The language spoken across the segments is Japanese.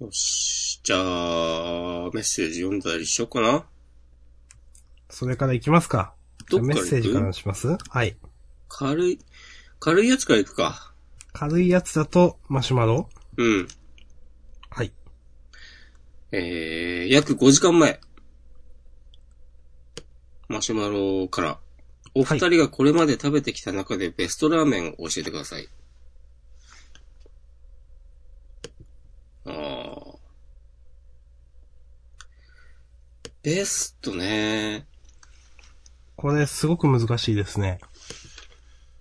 よし。じゃあ、メッセージ読んだりしようかな。それから行きますか。じゃあメッセージからします？はい。軽い、軽いやつから行くか。軽いやつだと、マシュマロ？うん。はい。えー、約5時間前。マシュマロから。お二人がこれまで食べてきた中でベストラーメンを教えてください。あー。ベストね。これすごく難しいですね。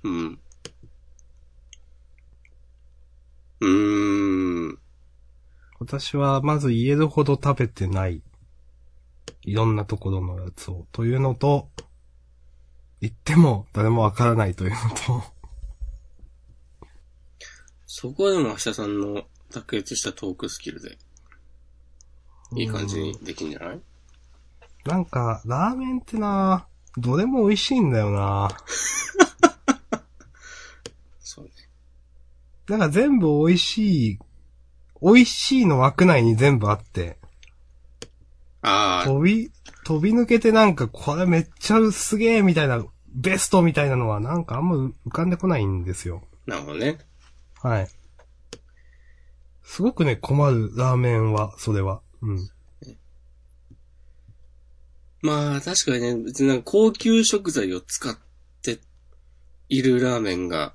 うん。うーん。私はまず言えるほど食べてない。いろんなところのやつを。というのと、言っても誰もわからないというのと、そこはでも明日さんの卓越したトークスキルで、いい感じにできんじゃない？なんか、ラーメンってな、どれも美味しいんだよな。そうね。なんか全部美味しい、美味しいの枠内に全部あって、ああ、飛び、飛び抜けてなんかこれめっちゃすげえみたいな、ベストみたいなのはなんかあんま浮かんでこないんですよ。なるほどね。はい。すごくね、困るラーメンは、それは。うん。まあ、確かにね、別になんか高級食材を使っているラーメンが、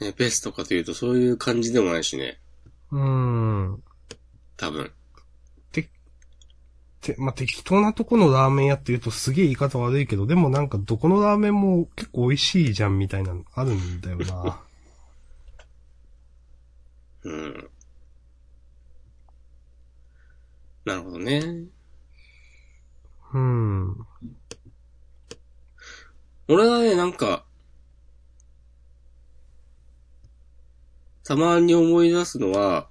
ね、ベストかというとそういう感じでもないしね。うーん。多分。て、まあ、適当なとこのラーメン屋って言うとすげえ言い方悪いけど、でもなんかどこのラーメンも結構美味しいじゃんみたいなのあるんだよな。うん。なるほどね。うん。俺はね、なんか、たまに思い出すのは、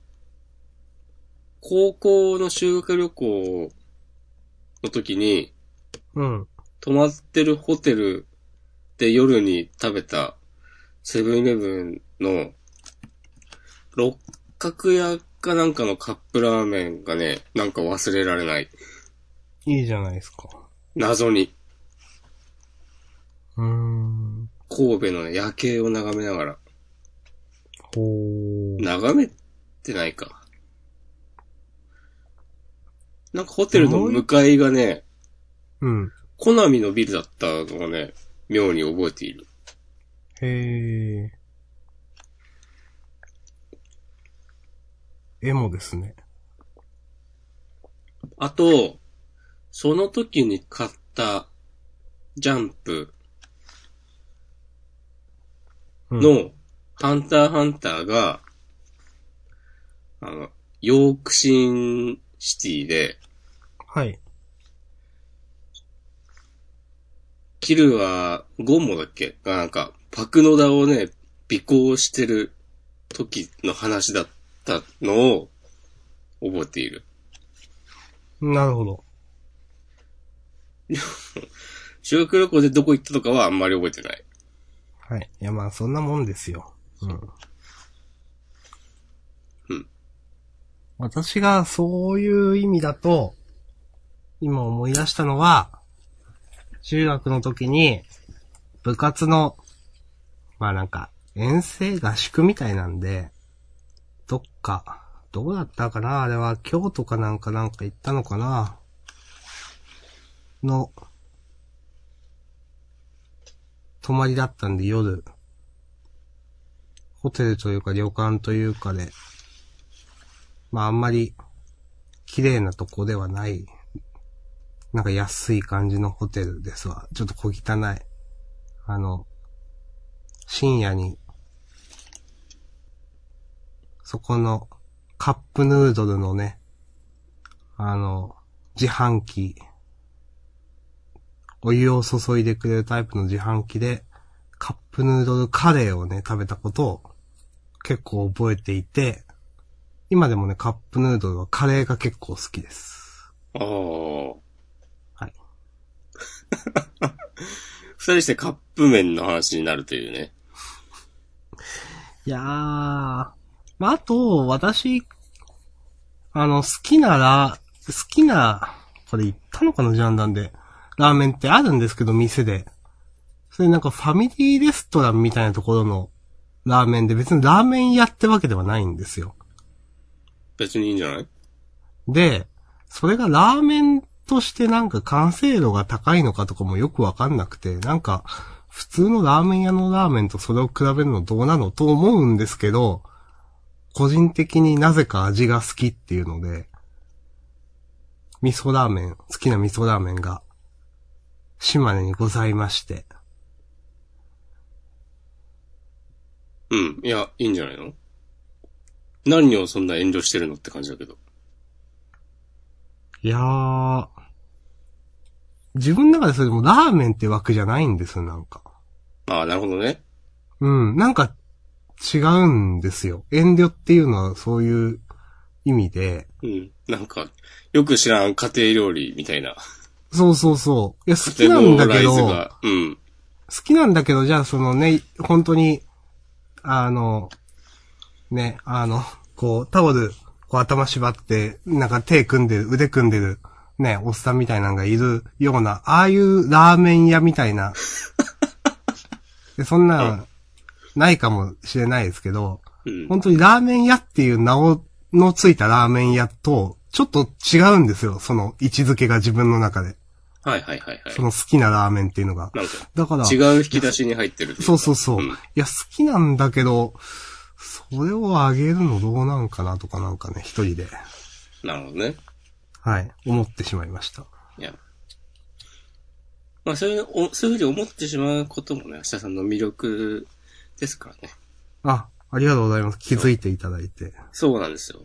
高校の修学旅行の時に、うん。泊まってるホテルで夜に食べたセブンイレブンの六角屋かなんかのカップラーメンがね、なんか忘れられない。いいじゃないですか。謎に。うーん。神戸のね夜景を眺めながら。ほー。眺めてないか。なんかホテルの向かいがね、うん。コナミのビルだったのがね、妙に覚えている。へー。絵もですね。あと、その時に買ったジャンプうん、のハンターハンターが、あの、ヨークシンシティで、はい。キルはゴンモだっけ？がなんか、パクノダをね、尾行してる時の話だったのを覚えている。なるほど。修学旅行でどこ行ったとかはあんまり覚えてない。はい。いや、まあ、そんなもんですよ。うん。うん。私がそういう意味だと、今思い出したのは、中学の時に、部活の、まあなんか、遠征合宿みたいなんで、どっか、どこだったかなあれは京都かなんかなんか行ったのかなの、泊まりだったんで夜、ホテルというか旅館というかで、まああんまり綺麗なとこではない、なんか安い感じのホテルですわ。ちょっと小汚い。あの、深夜に、そこのカップヌードルのね、あの、自販機、お湯を注いでくれるタイプの自販機で、カップヌードルカレーをね、食べたことを結構覚えていて、今でもね、カップヌードルはカレーが結構好きです。ああ。はい。二人してカップ麺の話になるというね。いやー、まあ、あと、私、あの、好きなら、好きな、これ言ったのかな、ジャンダンで。ラーメンってあるんですけど、店で。それなんかファミリーレストランみたいなところのラーメンで別にラーメン屋ってわけではないんですよ。別にいいんじゃない？で、それがラーメンとしてなんか完成度が高いのかとかもよくわかんなくて、なんか、普通のラーメン屋のラーメンとそれを比べるのどうなのと思うんですけど、個人的になぜか味が好きっていうので、味噌ラーメン、好きな味噌ラーメンが、島根にございまして。うん。いや、いいんじゃないの？何をそんな遠慮してるのって感じだけど。いやー、自分の中でそれでもラーメンって枠じゃないんですよ、なんか。ああ、なるほどね。うん、なんか違うんですよ。遠慮っていうのはそういう意味で、うん。なんか、よく知らん家庭料理みたいな。そうそうそう。いや、好き家なんだけど。うん。きなんだけど、じゃあそのね、本当に、あの、ね、あの、こう、タオル、こう頭縛って、なんか手組んでる、腕組んでる、ね、おっさんみたいなのがいるような、ああいうラーメン屋みたいな。でそんな、ないかもしれないですけど、うん。本当にラーメン屋っていう名を、のついたラーメン屋と、ちょっと違うんですよ。その位置づけが自分の中で。はいはいはいはいそ。の好きなラーメンっていうのが。なんか、だから、違う引き出しに入ってる。そうそうそう。うんいや、好きなんだけど、それをあげるのどうなんかなとかなんかね、一人で、なるほどね。はい、思ってしまいました。いや。まあ、そういう、おそういうふうに思ってしまうこともね、明日さんの魅力ですからね。あ、ありがとうございます。気づいていただいて。そうなんですよ。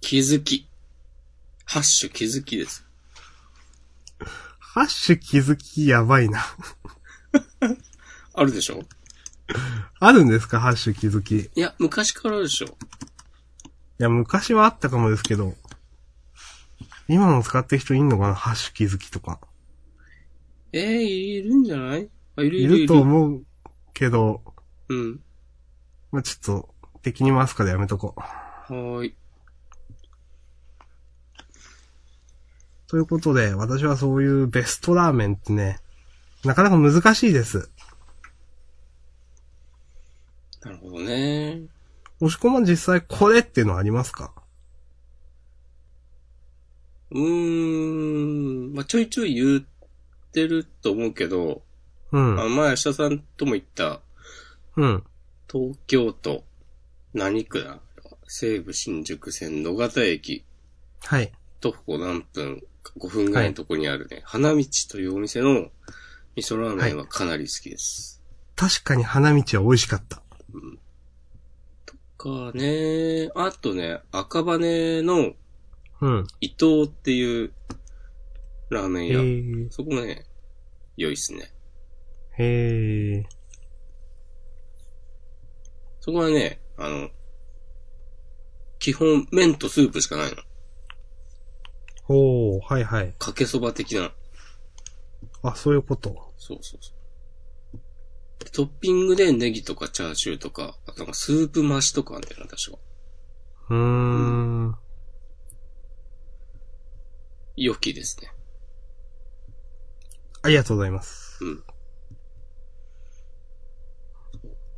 気づき。ハッシュ気づきです。ハッシュ気づきやばいな。あるでしょ？あるんですか？ハッシュ気づき。いいや、昔からあるでしょや、昔はあったかもですけど、今も使ってる人いんのかな？ハッシュ気づきとか。えー、いるんじゃない？あ、いるいいるいる。ると思うけど、うん。まあ、ちょっと、敵に回すからやめとこう。はーい。ということで、私はそういうベストラーメンってね、なかなか難しいです。なるほどね。押し込まん実際これっていうのはありますか？うーん。まあ、ちょいちょい言ってると思うけど、うん。あの前、明日さんとも言った、うん。東京都、何区だ？西武新宿線野方駅、はい。徒歩何分、5分ぐらいのとこにあるね、花道というお店の味噌ラーメンはかなり好きです。確かに花道は美味しかった。かね、あとね、赤羽のうん。伊藤っていうラーメンへ屋。ー。そこもね、良いっすね。へー。そこはね、あの、基本麺とスープしかないの。ほー、はいはい。かけそば的な。あ、そういうこと。そうそうそう。でトッピングでネギとかチャーシューとか、あとなんかスープ増しとかあんだよな、確か。うーん。良きですね。ありがとうございます。うん。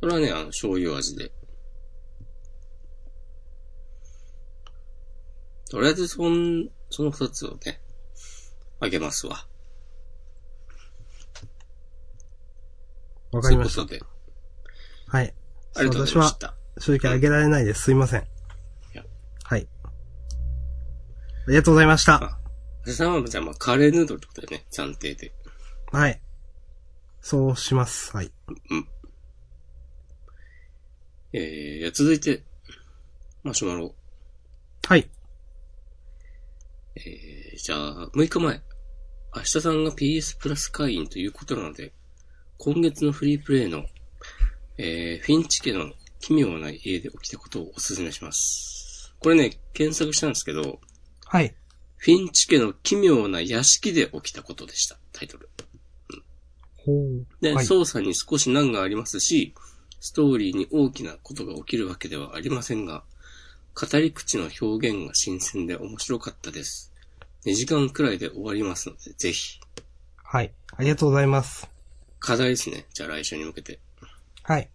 これはね、あの、醤油味で。とりあえず、そん、その二つをね、あげますわ。わかりました。というこはい。ありがとうございました。正直あげられないです。すいません。やはい。ありがとうございました。あでさんは、じゃあ、まあ、カレーヌードルってことだよね、暫定で。はい。そうします。はい。えー、続いて、マシュマロ。はい。えー、じゃあ、6日前。明日さんが PS プラス会員ということなので、今月のフリープレイの、えー、フィンチ家の奇妙な家で起きたことをお勧めします。これね、検索したんですけど、はい。フィンチ家の奇妙な屋敷で起きたことでした。タイトル。ほう。で、はい。操作に少し難がありますし、ストーリーに大きなことが起きるわけではありませんが、語り口の表現が新鮮で面白かったです。2時間くらいで終わりますので、ぜひ。はい。ありがとうございます。課題ですね。じゃあ来週に向けて。はい。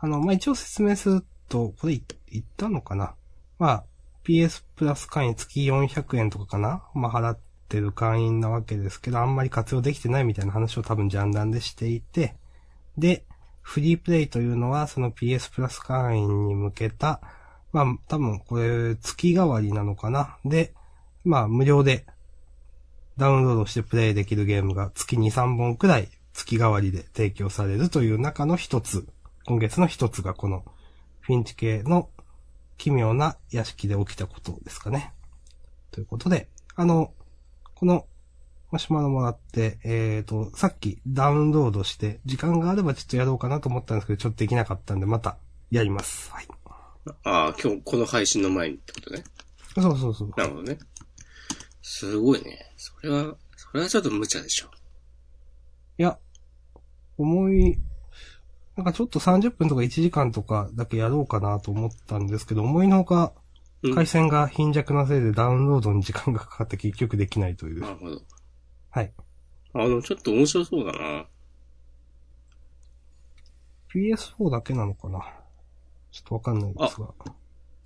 あの、まあ、一応説明すると、これい言ったのかなまあ、PS プラス会員月400円とかかなまあ、払ってる会員なわけですけど、あんまり活用できてないみたいな話を多分ジャンダンでしていて、で、フリープレイというのは、その PS プラス会員に向けた、まあ、多分これ月替わりなのかなで、まあ、無料でダウンロードしてプレイできるゲームが月2、3本くらい月替わりで提供されるという中の一つ、今月の一つがこのフィンチ系の奇妙な屋敷で起きたことですかね。ということで、あの、このマシュマロもらって、えっ、と、さっきダウンロードして、時間があればちょっとやろうかなと思ったんですけど、ちょっとできなかったんで、またやります。はい。ああ、今日この配信の前にってことね。そうそうそう。なるほどね。すごいね。それは、それはちょっと無茶でしょ。いや、思い、なんかちょっと30分とか1時間とかだけやろうかなと思ったんですけど、思いのほかうん回線が貧弱なせいでダウンロードに時間がかかって結局できないという。なるほど。はい。あの、ちょっと面白そうだな。PS4 だけなのかなちょっとわかんないですが。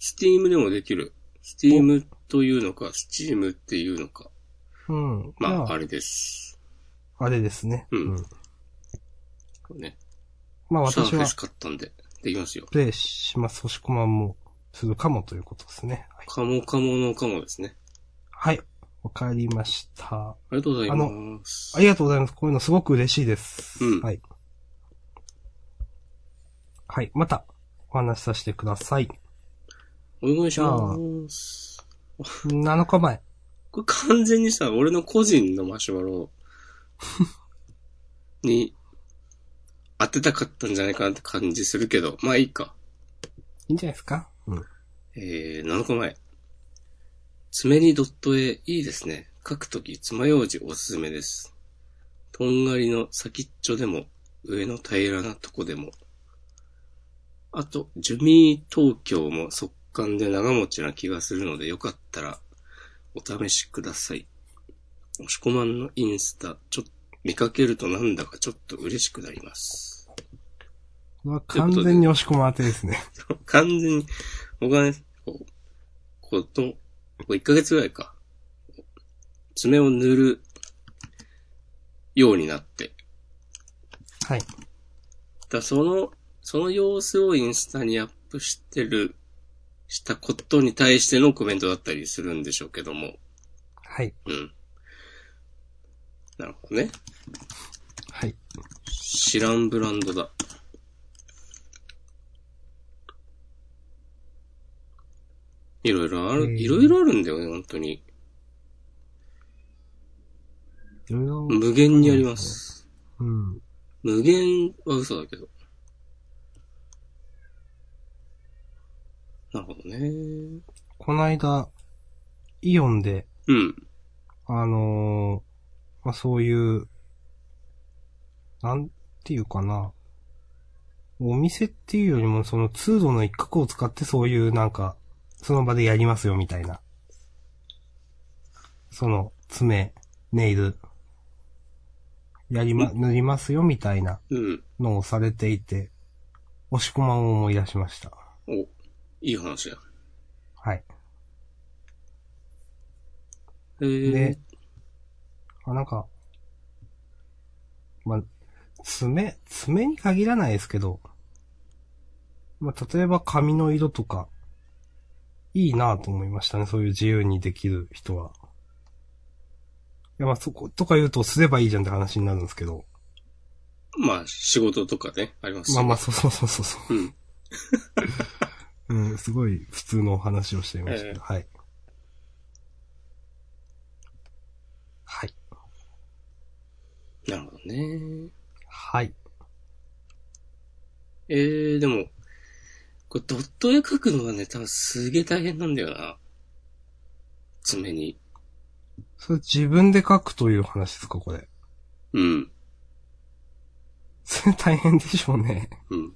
スティームでもできる。スティームというのか、スチームっていうのか。うん。まあ、あれです。あれですね。うんうん。ね。まあ私はシャーフェス買ったんで、できますよ。プレイします。星コマもするかもということですね。はい。カモカモのカモですね。はい。わかりました。ありがとうございます。ありがとうございます。こういうのすごく嬉しいです。うんはい。はい。また、お話しさせてください。お願いします。7日前。これ完全にさ、俺の個人のマシュマロ に当てたかったんじゃないかなって感じするけど、まあいいか。いいんじゃないですか？うん。えー、7日前。爪にドット絵いいですね。書くとき爪楊枝おすすめです。とんがりの先っちょでも、上の平らなとこでも。あと、ジュミー東京も速乾で長持ちな気がするのでよかったらお試しください。押し込まんのインスタ、ちょっと見かけるとなんだかちょっと嬉しくなります。これは完全に押し込ま当てですね。完全に、僕はね、こう、こと、こう1ヶ月ぐらいか、爪を塗るようになって、はい。だその、その様子をインスタにアップしてる、したことに対してのコメントだったりするんでしょうけども、はい。うん。なるほどね。はい。知らんブランドだ。いろいろある、いろいろあるんだよね、本当に。いろいろ。無限にあります。うん。無限は嘘だけど。なるほどね。この間、イオンで、うん。あのーまあ、そういう、なんていうかな。お店っていうよりも、その通路の一角を使ってそういうなんか、その場でやりますよみたいな。その、爪、ネイル、やりま、塗りますよみたいなうん。のをされていて、押し込まんを思い出しました。お、いい話だ。はい。えー、で、あ、なんか、まあ、爪、爪に限らないですけど、まあ、例えば髪の色とか、いいなと思いましたね。そういう自由にできる人は。いや、まあ、そことか言うとすればいいじゃんって話になるんですけど。まあ、仕事とかね、ありますしまあまあ、そうそうそうそうそう。うん。うん、すごい普通のお話をしていましたええはい。はい。なるほどね。はい。えー、でも、これドット絵描くのがね、多分すげえ大変なんだよな。爪に。それ自分で書くという話ですか、これ。うん。それ大変でしょうね。うん。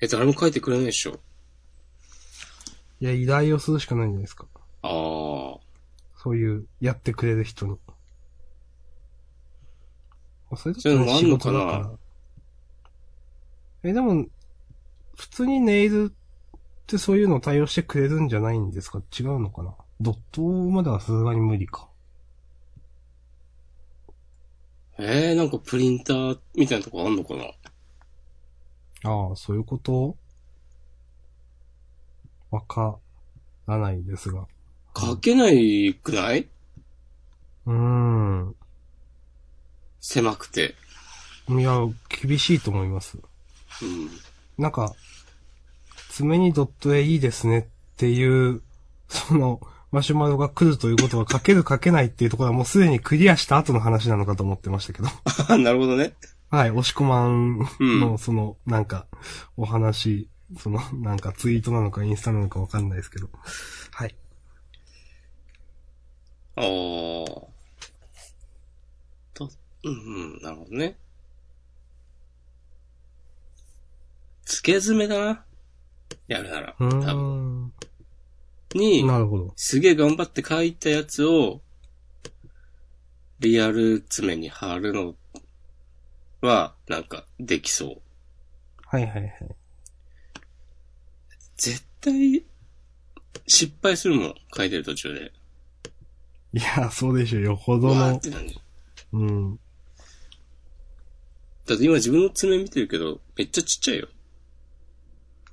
え、誰も書いてくれないでしょ。いや、依頼をするしかないんじゃないですか。ああ。そういう、やってくれる人に。まあそれだそういうのもあんのかな仕事だらえ、でも、普通にネイルってそういうのを対応してくれるんじゃないんですか？違うのかな？ドットまではさすがに無理か。えー、なんかプリンターみたいなとこあんのかな？ああ、そういうこと？わからないですが。書けないくない？うーん。狭くて。いや、厳しいと思います。うん。なんか、爪にドット絵いいですねっていう、その、マシュマロが来るということは書ける書けないっていうところはもうすでにクリアした後の話なのかと思ってましたけど。あなるほどね。はい、押し込まんうんの、その、なんか、お話、その、なんかツイートなのかインスタなのかわかんないですけど。はい。ああ。と、うん、うん、なるほどね。付け爪だな。やるなら。う多分。に、なるほど。すげえ頑張って書いたやつを、リアル爪に貼るのは、なんか、できそう。はいはいはい。絶対、失敗するもん、書いてる途中で。いや、そうでしょ、よほどのうん。だって今自分の爪見てるけど、めっちゃちっちゃいよ。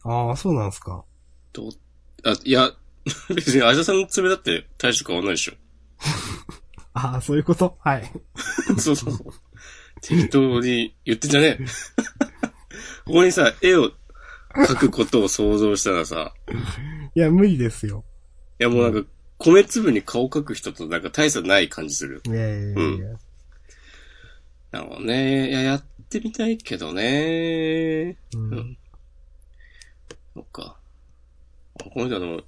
ああ、そうなんですか。どう、あ、いや、別にアジャさんの爪だって大して変わんないでしょ。ああ、そういうこと？はい。そうそうそう。適当に言ってんじゃねえ。ここにさ、絵を描くことを想像したらさ、いや、無理ですよ。いやもうなんか、米粒に顔描く人となんか大差ない感じする。いやいやいや。なるほどね。いや、やってみたいけどね。うん。そっか。あこの人はでも、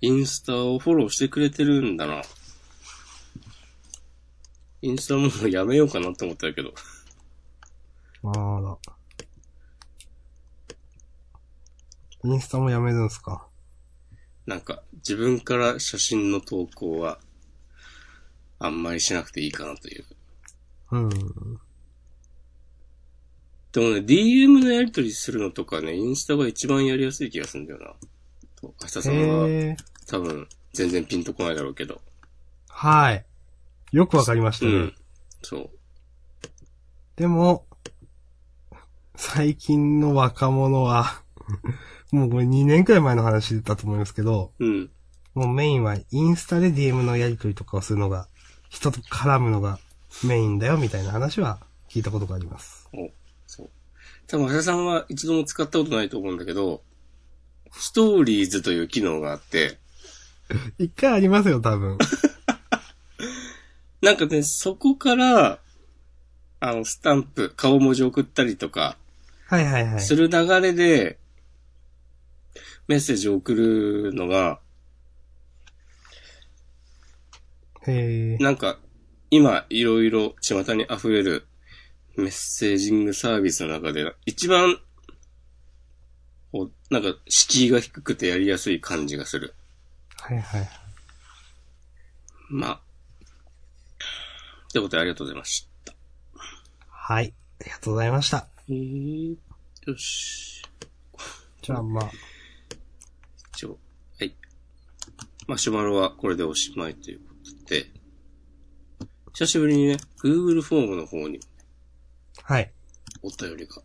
インスタをフォローしてくれてるんだな。インスタもうやめようかなって思ったけど。あら。インスタもやめるんすか？なんか、自分から写真の投稿は、あんまりしなくていいかなという。うん。でもね、DM のやり取りするのとかね、インスタが一番やりやすい気がするんだよな。と明日さんは。多分、全然ピンとこないだろうけど。はい。よくわかりましたね。うん。そう。でも、最近の若者は、もうこれ2年くらい前の話だと思いますけど、うん。もうメインはインスタで DM のやり取りとかをするのが、人と絡むのがメインだよみたいな話は聞いたことがあります。お、そう。多分、橋田さんは一度も使ったことないと思うんだけど、ストーリーズという機能があって、一回ありますよ、多分。なんかね、そこから、あの、スタンプ、顔文字送ったりとか、はいはいはい。する流れで、メッセージを送るのが、へえ。なんか、今、いろいろ巷に溢れるメッセージングサービスの中で、一番、こう、なんか、敷居が低くてやりやすい感じがする。はいはい。まあ。ということでありがとうございました。はい。ありがとうございました。えー、よし。じゃあまあ、一応、はい。マシュマロはこれでおしまいということで、久しぶりにね、Google フォームの方にはい。お便りが。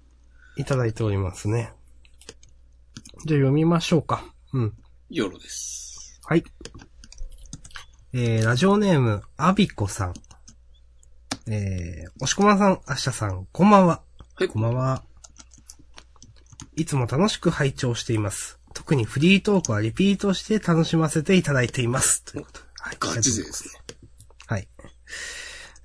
いただいておりますね。じゃあ読みましょうか。うん。よろです。はい。えー、ラジオネーム、アビコさん。えー、押しこまさん、あっしゃさん、こんばんは。はい、こんばんは。いつも楽しく拝聴しています。特にフリートークはリピートして楽しませていただいています。ということで。はい。ガチ勢ですね。はい。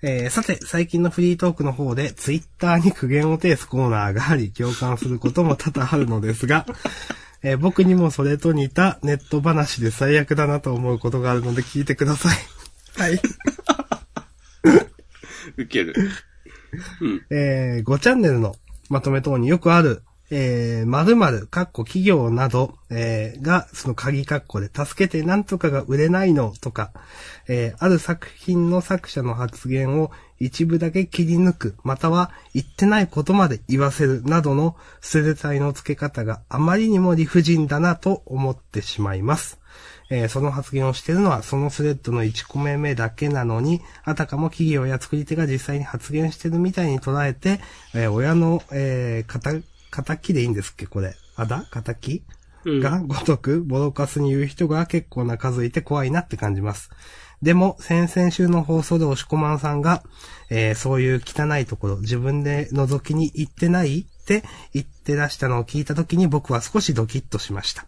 えー、さて、最近のフリートークの方で、ツイッターに苦言を呈すコーナーがあり、共感することも多々あるのですが、えー僕にもそれと似たネット話で最悪だなと思うことがあるので聞いてください。はい。受ける。うん。えー、5チャンネルのまとめ等によくある、えー、〇〇、かっこ企業など、えー、が、その鍵括弧で、助けてなんとかが売れないのとか、えー、ある作品の作者の発言を一部だけ切り抜く、または言ってないことまで言わせるなどの捨て体の付け方があまりにも理不尽だなと思ってしまいます。えーその発言をしているのはそのスレッドの1個目目だけなのに、あたかも企業や作り手が実際に発言してるみたいに捉えて、えー親の、えー、仇、仇でいいんですっけ？これ。あだ？仇うん。がごとくボロカスに言う人が結構な数いて怖いなって感じます。でも、先々週の放送で押し込まんさんが、えーそういう汚いところ、自分で覗きに行ってないって言ってらしたのを聞いたときに僕は少しドキッとしました。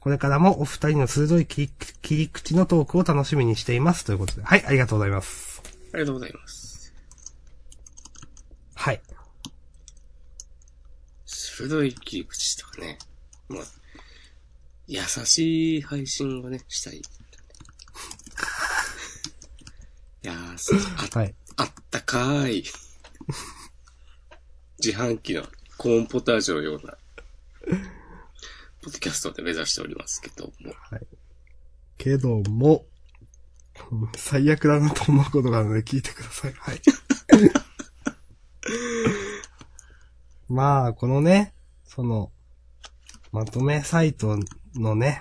はいこれからもお二人の鋭い切り切り口のトークを楽しみにしています。ということで。はい、ありがとうございます。ありがとうございます。はい。鋭い切り口とかね。まあ、優しい配信をね、したい。いやー、あはい。あったかーい。自販機のコーンポタージュのような、ポッドキャストで目指しておりますけども。けども、う ん最悪だなと思うことがあるので聞いてください。はい。まあ、このね、その、まとめサイトのね、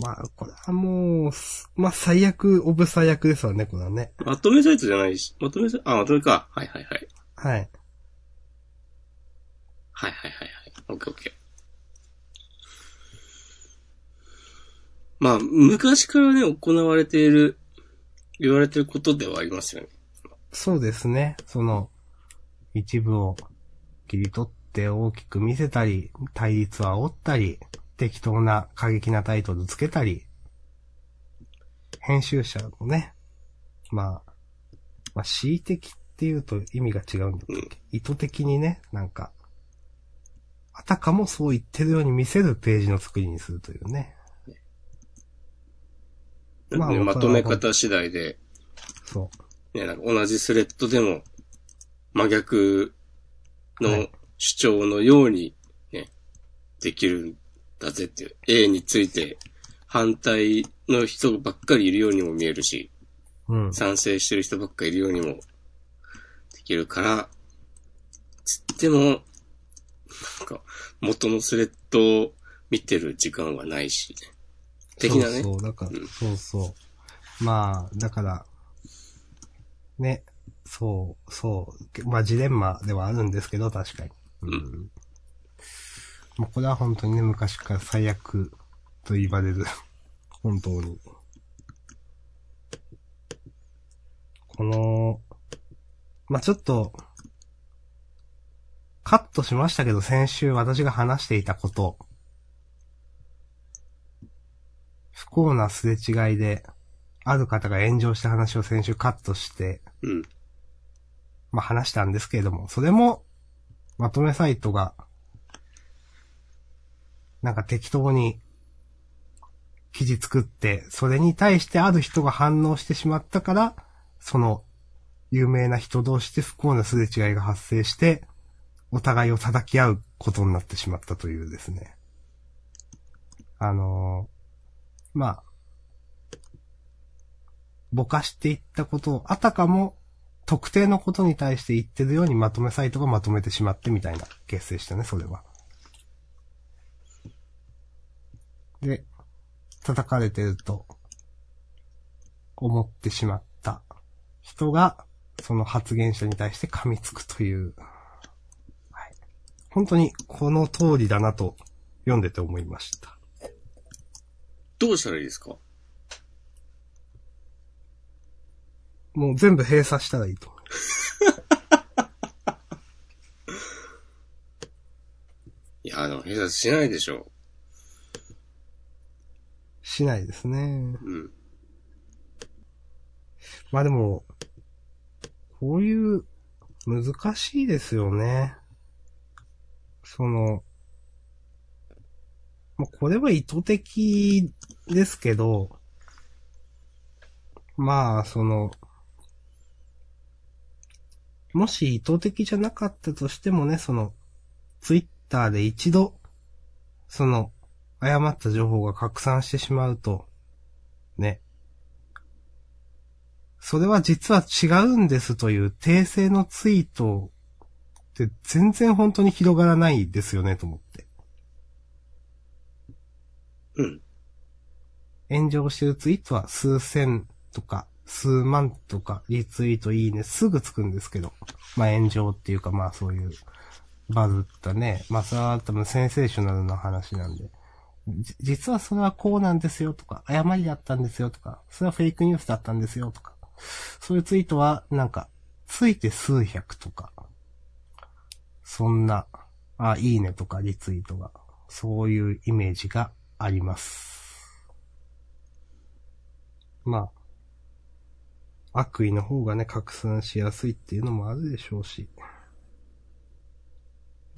まあ、これはもう、すまあ、最悪、オブ最悪ですわね、これはね。まとめサイトじゃないし、まとめサイト、あ、まとめか。はいはいはい。はい。はいはいはいはい。オッケーオッケー。まあ、昔からね、行われている、言われていることではありますよね。そうですね。その、一部を切り取って大きく見せたり、対立を煽ったり、適当な過激なタイトルつけたり、編集者のね、まあ、まあ、恣意的っていうと意味が違うんだっけ、うん意図的にね、なんか、あたかもそう言ってるように見せるページの作りにするというね。まあねまとめ方次第で、そう。ね、なんか同じスレッドでも、真逆のはい主張のように、ね、できるんだぜっていう。A について反対の人ばっかりいるようにも見えるし、うん。賛成してる人ばっかりいるようにもできるから、つっても、なんか、元のスレッドを見てる時間はないし、ね、的なね。そうそう、だから、うんそうそう。まあ、だから、ね、そう、そう、まあジレンマではあるんですけど、確かに。うん。もうこれは本当にね、昔から最悪と言われる。本当に。この、まあちょっと、カットしましたけど、先週私が話していたこと、不幸なすれ違いで、ある方が炎上した話を先週カットして、うん。まあ話したんですけれども、それも、まとめサイトが、なんか適当に、記事作って、それに対してある人が反応してしまったから、その、有名な人同士で不幸なすれ違いが発生して、お互いを叩き合うことになってしまったというですね。あのーまあ、ぼかしていったことを、あたかも特定のことに対して言ってるようにまとめサイトがまとめてしまってみたいなケースでしたね、それは。で、叩かれてると思ってしまった人が、その発言者に対して噛みつくという、はい。本当にこの通りだなと読んでて思いました。どうしたらいいですか？もう全部閉鎖したらいいと思う。いや、あの、閉鎖しないでしょしないですね。うん。まあでも、こういう、難しいですよね。その、まあこれは意図的ですけど、まあ、その、もし意図的じゃなかったとしてもね、その、ツイッターで一度、その、誤った情報が拡散してしまうと、ね。それは実は違うんですという訂正のツイートって全然本当に広がらないですよねと思って。うん。炎上してるツイートは数千とか数万とかリツイートいいねすぐつくんですけど。まあ炎上っていうかまあそういうバズったね。まあそれは多分センセーショナルな話なんで。実はそれはこうなんですよとか、誤りだったんですよとか、それはフェイクニュースだったんですよとか。そういうツイートはなんか、ついて数百とか。そんな、あ、いいねとかリツイートが、そういうイメージがあります。まあ、悪意の方がね、拡散しやすいっていうのもあるでしょうし。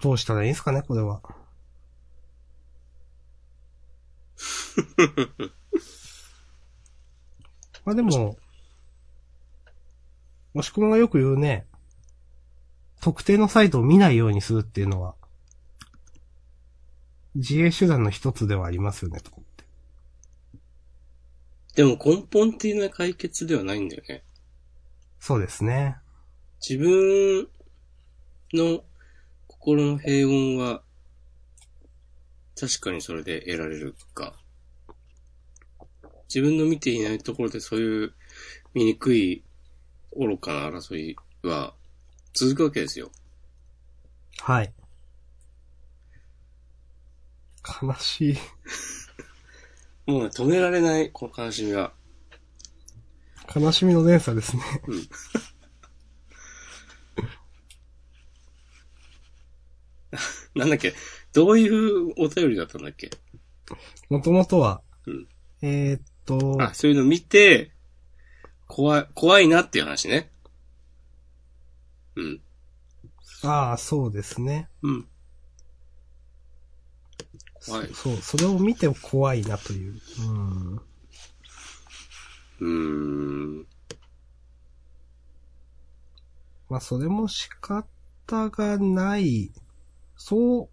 どうしたらいいんですかね、これは。まあでも、もしくもがよく言うね、特定のサイトを見ないようにするっていうのは、自衛手段の一つではありますよね、と思って。でも根本的な解決ではないんだよね。そうですね。自分の心の平穏は、確かにそれで得られるか。自分の見ていないところでそういう醜い愚かな争いは続くわけですよ。はい。悲しい。もうね、止められない、この悲しみは。悲しみの連鎖ですね。なんだっけ？どういうお便りだったんだっけ？もともとは、うんえーっと、あ、そういうの見て、怖い、怖いなっていう話ね。うん。ああ、そうですね。うん。怖い。そう、それを見て怖いなという。うん。うーん。まあ、それも仕方がない。そう、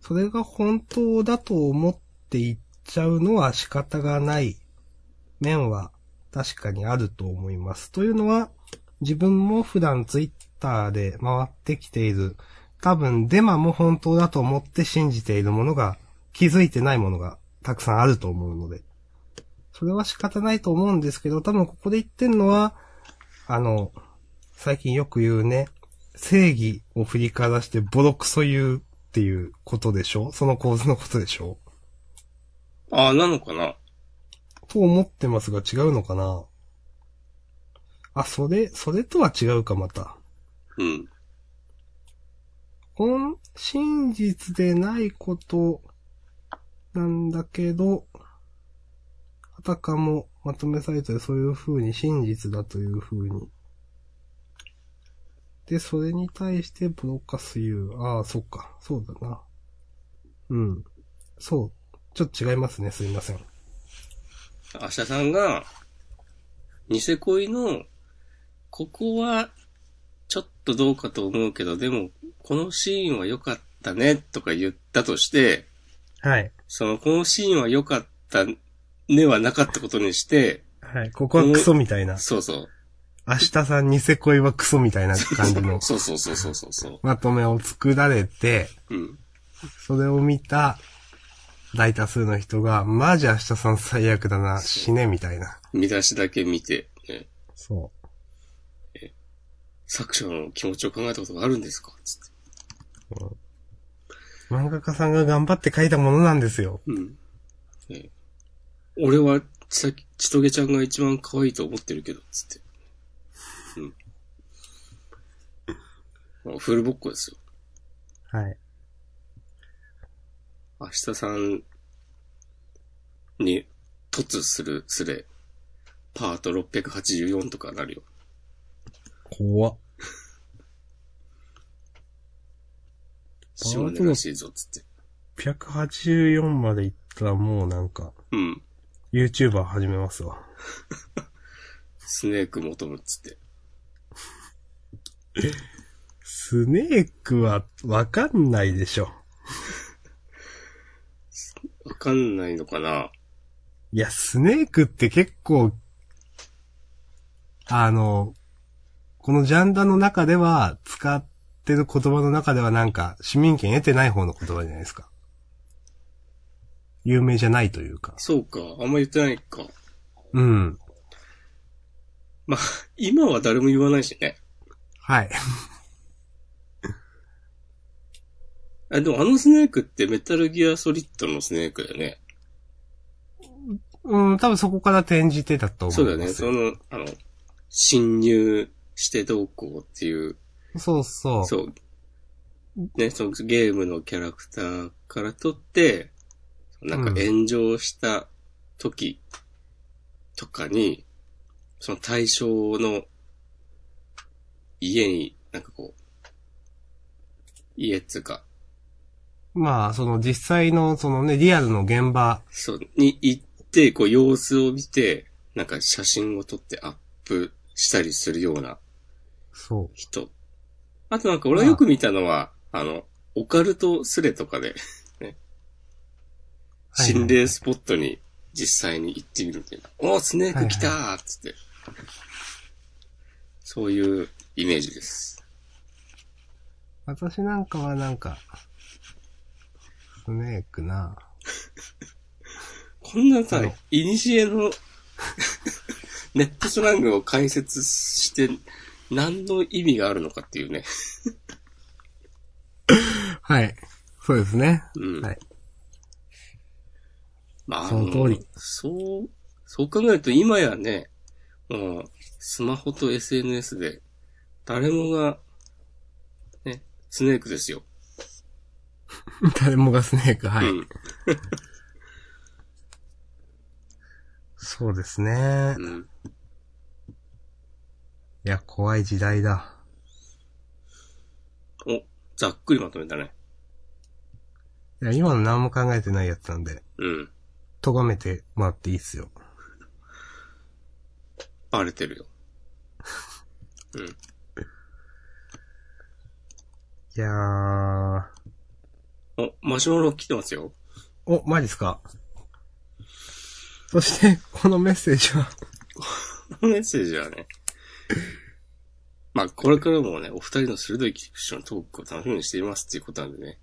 それが本当だと思って言っちゃうのは仕方がない面は確かにあると思います。というのは、自分も普段ツイッターで回ってきている、多分デマも本当だと思って信じているものが、気づいてないものがたくさんあると思うので、それは仕方ないと思うんですけど、多分ここで言ってんのは、あの、最近よく言うね、正義を振りかざしてボロクソ言うっていうことでしょ？その構図のことでしょ？ああ、なのかな？と思ってますが違うのかな？あ、それ、それとは違うかまた。うん。本、真実でないことなんだけど、あたかもまとめサイトでそういう風に真実だという風に。で、それに対してブロッカス言う。ああ、そっか。そうだな。うん。そう。ちょっと違いますね。すいません。明日さんが、ニセ恋の、ここは、ちょっとどうかと思うけど、でも、このシーンは良かったね、とか言ったとして、はい。その、このシーンは良かったねはなかったことにして、はい。ここはクソみたいな。そうそう。明日さんニセ恋はクソみたいな感じのそ うそうそうそうそうそう。まとめを作られて、うん。それを見た大多数の人が、マジ明日さん最悪だな、死ね、みたいな。見出しだけ見て、ね、そ作者の気持ちを考えたことがあるんですか？つって。う。漫画家さんが頑張って書いたものなんですよ。うん。ね、俺は、ちさ、ちとげちゃんが一番可愛いと思ってるけど、つって。うん。まあフルボッコですよ。はい。明日さんに突するすれ、パート684とかなるよ。怖っ。下根らしいぞ、つって。184までいったらもうなんか、うん。YouTuber 始めますわ。スネーク求むっつって。スネークはわかんないでしょ。わかんないのかな？いや、スネークって結構、あの、このジャンダの中では使ってる言葉の中ではなんか市民権得てない方の言葉じゃないですか。有名じゃないというか。そうか。あんま言ってないか。うん。まあ、今は誰も言わないしね。はい。あ、でもあのスネークってメタルギアソリッドのスネークだよね。うん、多分そこから転じてだと思そうだよね。その、あの、侵入してどうこうっていう、そうそう。そう。ね、そのゲームのキャラクターから取って、なんか炎上した時とかに、その対象の家に、なんかこう、家っつうか、まあ、その実際の、そのね、リアルの現場、そう、に行って、こう様子を見て、なんか写真を撮ってアップしたりするようなそ人。あとなんか俺がよく見たのは、あの、オカルトスレとかで、ね、はい心霊スポットに実際に行ってみるみたいな。おー、スネーク来たーっつって。そういうイメージです。う。私なんかはなんか、スネークな。こんなさ、はいいにしえの ネットスラングを解説して何の意味があるのかっていうね。はい。そうですね。うん。はい。まあ、その通りそう、そう考えると今やね、もう、スマホと SNS で、誰もが、ね、スネークですよ。誰もがスネーク、はい。うん。そうですね。うん。いや、怖い時代だ。お、ざっくりまとめたね。いや、今の何も考えてないやつなんで、うん。咎めてもらっていいっすよ。バレてるよ。うん。いやー。お、マシュマロ来てますよ。お、マジっすかそして、このメッセージは、このメッセージはね、まあ、これからもね、お二人の鋭いキクショントークを楽しみにしていますっていうことなんでね、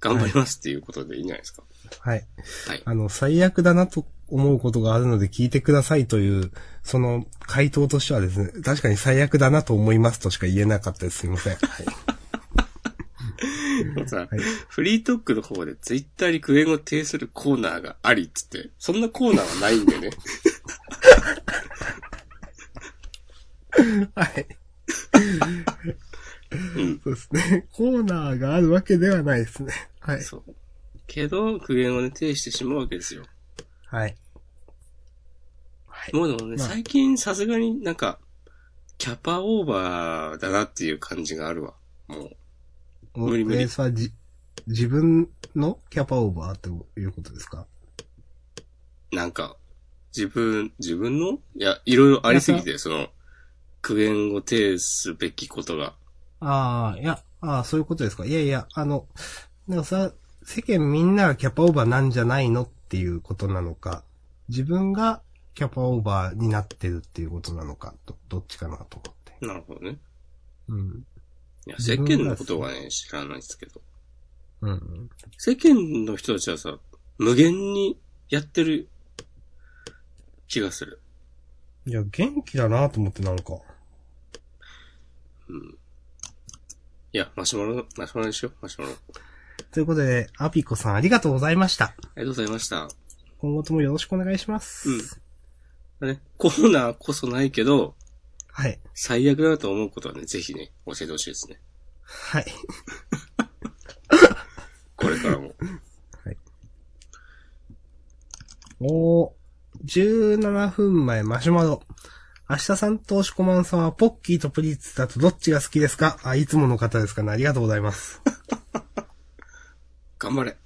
頑張りますっていうことでいいんじゃないですか。はい。はい。あの、最悪だなと思うことがあるので聞いてくださいという、その回答としてはですね、確かに最悪だなと思いますとしか言えなかったです。すいません。はい。で もさ、はいフリートークの方でツイッターにクレームを呈するコーナーがありっつって、そんなコーナーはないんでね。はい。うん。そうですね。コーナーがあるわけではないですね。はい。そう。けど、苦言をね、呈してしまうわけですよ。はい。はい。もうでもね、まあ最近さすがになんか、キャパオーバーだなっていう感じがあるわ。もう。無理無理えーそれはじ、自分のキャパオーバーということですか？なんか、自分、自分の？いや、いろいろありすぎて、その、苦言を呈すべきことが。ああ、いや、ああ、そういうことですか。いやいや、あの、なんかさ、世間みんながキャパオーバーなんじゃないのっていうことなのか、自分がキャパオーバーになってるっていうことなのか、ど、どっちかなと思って。なるほどね。うん。いや、世間のことはね、知らないですけど。うん。世間の人たちはさ、無限にやってる気がする。いや、元気だなと思ってなんか。うん。いや、マシュマロ、マシュマロにしよう、マシュマロ。ということで、アピコさんありがとうございました。ありがとうございました。今後ともよろしくお願いします。うん。ね、コーナーこそないけど、はい。最悪だと思うことはね、ぜひね、教えてほしいですね。はい。これからも。おー、17分前マシュマロ。明日さんと押しこまんさんはポッキーとプリッツだとどっちが好きですか？あ、いつもの方ですかね。ありがとうございます。頑張れ。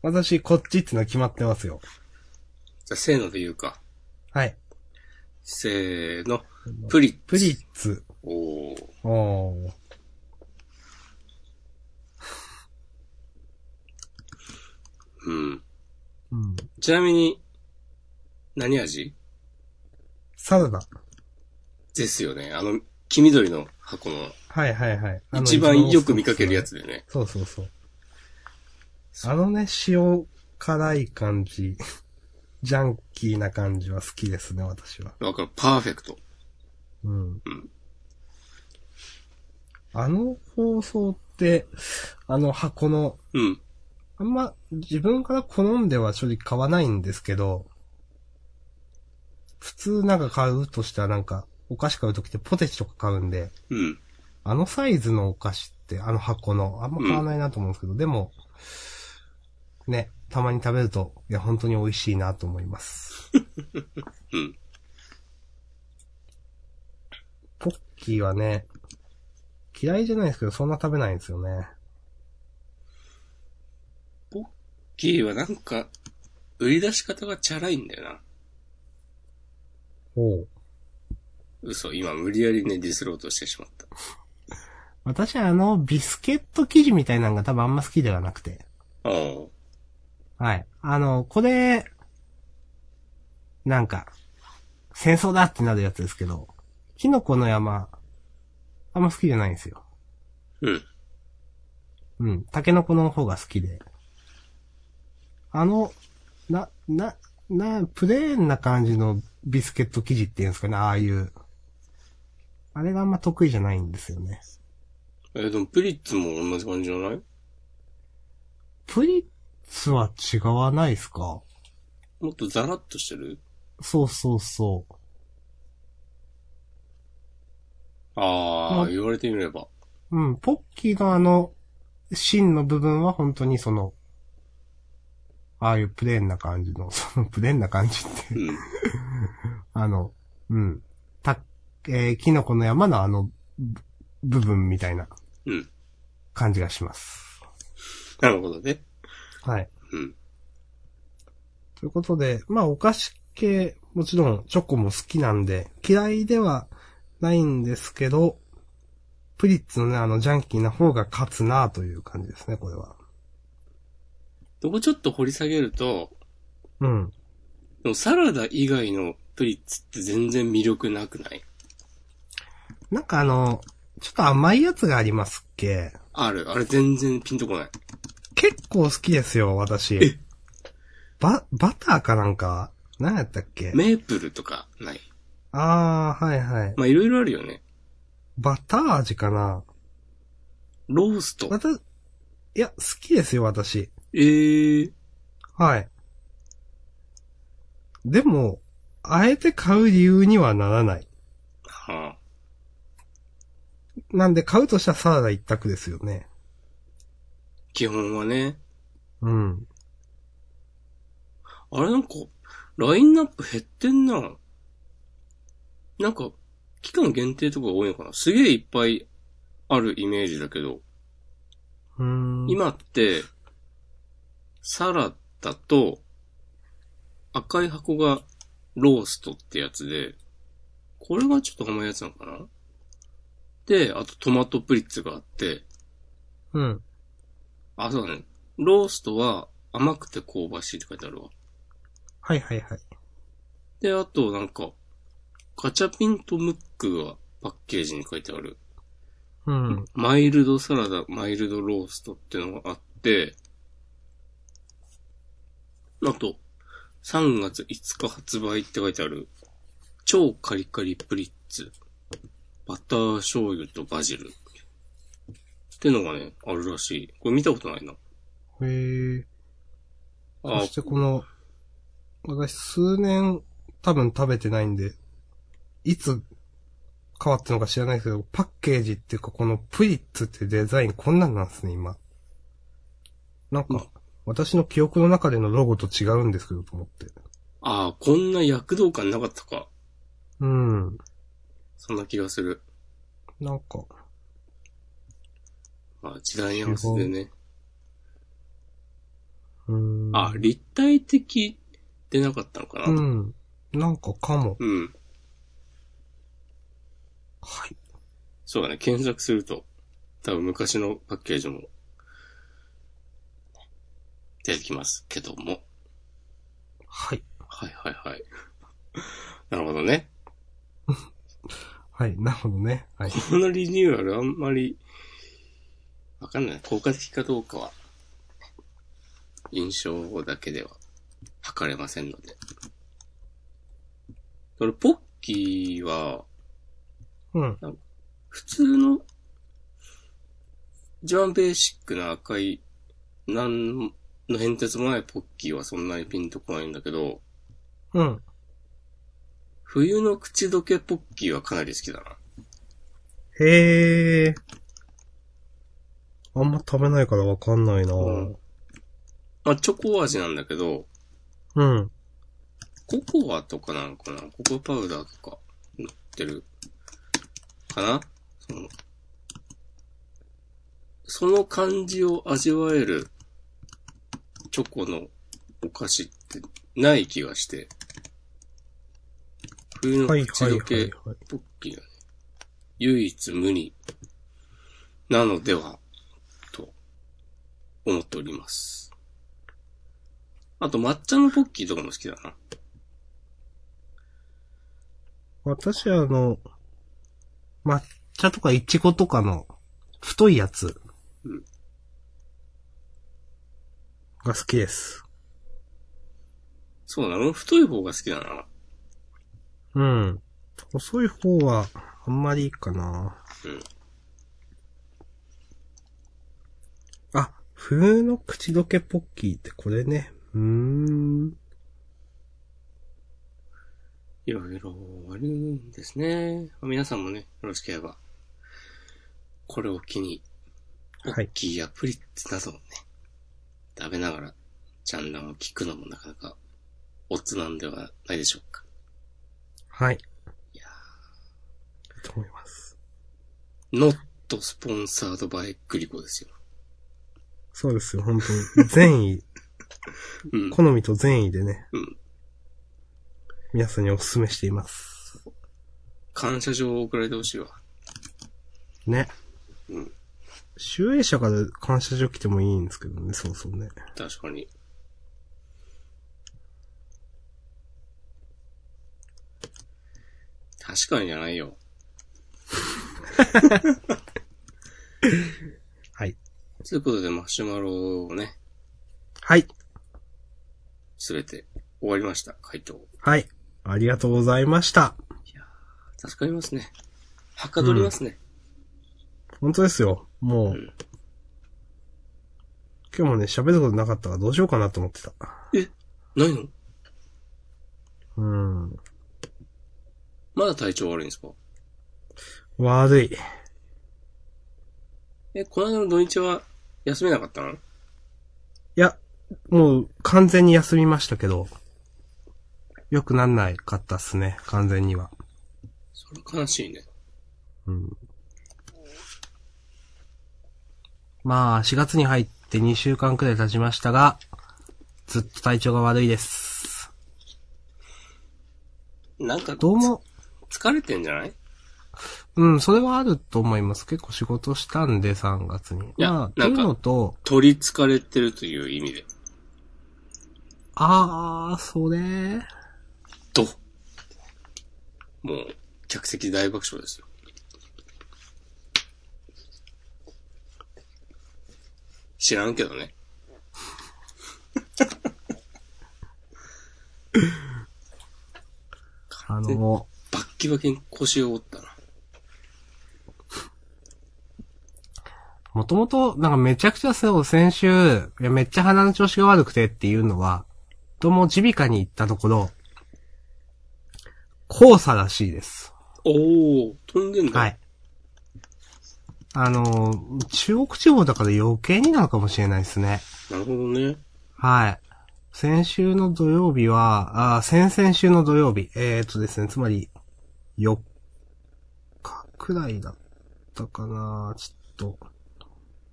私、こっちってのは決まってますよ。じゃあ、せーので言うか。はい。せーの。プリッツ。プリッツ。おー。おー。うん。うん。ちなみに、何味？サラダ。ですよね。あの、黄緑の箱の、はいはいはい。あの一番よく見かけるや。つでね。そうそうそう。あのね、塩辛い感じ、ジャンキーな感じは好きですね、私は。わかる。パーフェクト。うん。んあの放送って、あの箱の、うん。あんま自分から好んでは正直買わないんですけど、普通なんか買うとしたらなんか、お菓子買うときってポテチとか買うんで、うん。あのサイズのお菓子って、あの箱の、あんま買わないなと思うんですけど、でも、ね、たまに食べると、いや、本当に美味しいなと思います。うん。ポッキーはね、嫌いじゃないですけど、そんな食べないんですよね。キーはなんか、売り出し方がチャラいんだよな。おう。嘘、今無理やりね、ディスろうとしてしまった。私はあの、ビスケット生地みたいなのが多分あんま好きではなくて。ああ。はい。あの、これ、なんか、戦争だってなるやつですけど、キノコの山、あんま好きじゃないんですよ。うん。うん。タケノコの方が好きで。あの、な、な、な、プレーンな感じのビスケット生地っていうんですかね、ああいう。あれがあんま得意じゃないんですよね。えーでもプリッツも同じ感じじゃない？プリッツは違わないですか？もっとザラッとしてる？そうそうそう。ああ、うん言われてみれば。うん、ポッキーのあの、芯の部分は本当にその、ああいうプレーンな感じの、そのプレーンな感じって、うん。あの、うん、た、えー、キノコの山のあの、ぶ部分みたいなうん。感じがします。なるほどね。はい。うん。ということで、まあお菓子系、もちろんチョコも好きなんで、嫌いではないんですけど、プリッツのね、あのジャンキーな方が勝つなという感じですね、これは。ここちょっと掘り下げると、うん。サラダ以外のプリッツって全然魅力なくない？なんかあの、ちょっと甘いやつがありますっけある。あれ全然ピンとこない。結構好きですよ、私え？バ、バターかなんか？何やったっけ？メープルとかない？あー、はいはい。まあ、いろいろあるよね。バター味かなロースト。また、いや、好きですよ、私。えー。はい。でも、あえて買う理由にはならない。はあ。なんで買うとしたらサラダ一択ですよね。基本はね。うん。あれなんか、ラインナップ減ってんな。なんか、期間限定とかが多いのかなすげえいっぱいあるイメージだけど、うーん。今って、サラダと、赤い箱がローストってやつで、これがちょっと甘いやつなのかな？で、あとトマトプリッツがあって、うん。あ、そうだね。ローストは甘くて香ばしいって書いてあるわ。はいはいはい。で、あとなんか、ガチャピンとムックがパッケージに書いてある。うん。マイルドサラダ、マイルドローストってのがあって、あと、3月5日発売って書いてある、超カリカリプリッツ、バター醤油とバジル。ってのがね、あるらしい。これ見たことないな。へえ。あそしてこの、私数年多分食べてないんで、いつ変わったのか知らないですけど、パッケージっていうかこのプリッツってデザインこんなんなんですね、今。なんか、私の記憶の中でのロゴと違うんですけど、と思って。あ、こんな躍動感なかったか。うん。そんな気がする。なんか、まあ、時代に合わせてね。うん。あ、立体的でなかったのかな。うん。なんかかも。うん。はい。そうだね、検索すると、多分昔のパッケージも、出てきますけども。はい。はいはいはい。なるほどね。はい、なるほどね。はい。このリニューアルあんまり、わかんない。効果的かどうかは、印象だけでは測れませんので。これ、ポッキーは、うん。普通の、一番ベーシックな赤い、なんの変哲もないポッキーはそんなにピンとこないんだけど、うん。冬の口どけポッキーはかなり好きだな。へえ。あんま食べないからわかんないなうんまあ、チョコ味なんだけど、うん。ココアとかなのかな？ココアパウダーとか乗ってるかな？その、その感じを味わえるチョコのお菓子ってない気がして、冬の口どけ。ポッキーがね、唯一無二なのでは、と思っております。あと抹茶のポッキーとかも好きだな。私はあの、抹茶とかイチゴとかの太いやつうんが好きです。そうなの？太い方が好きだな。うん。細い方はあんまりいいかな。うん。あ、冬の口どけポッキーってこれね。うーん。いろいろあるんですね。皆さんもね、よろしければ、これを機に、ポはいッキーやプリッツなどをね、食べながら、ジャンダンを聞くのもなかなか、オツなんではないでしょうか。はい。いやと思います。ー、not sponsored by グリコですよ。そうですよ、本当に。善意、うん。好みと善意でね、うん。皆さんにお勧めしています。感謝状を送られてほしいわ。ね。うん。集英社から感謝状来てもいいんですけどね、そうそうね。確かに。確かにじゃないよ。はい。ということで、マシュマロをね、はい。すべて終わりました、回答。はい。ありがとうございました。助かりますね。はかどりますね。本当ですよ。もう、うん今日もね、喋ることなかったからどうしようかなと思ってた。ないのうん。まだ体調悪いんですか？悪い。え、この間の土日は休めなかったの？いや、もう完全に休みましたけど、良くなんないかったっすね、完全には。それ悲しいね。うん。まあ、4月に入って2週間くらい経ちましたが、ずっと体調が悪いです。なんか、どうも、疲れてんじゃない？うん、それはあると思います。結構仕事したんで、3月に。いやまあ、とないかうんのと、取り憑かれてるという意味で。あー、それ、と。もう、客席大爆笑ですよ。知らんけどね。あの、バッキバキに腰を折ったな。もともと、なんかめちゃくちゃそう、先週、いや、めっちゃ鼻の調子が悪くてっていうのは、どうも耳鼻科に行ったところ、黄砂らしいです。おー、飛んでんだ。はい。あの、中国地方だから余計になのかもしれないですね。なるほどね。はい。先週の土曜日は、あ先々週の土曜日、えー、っとですね、つまり、4日くらいだったかなちょっと、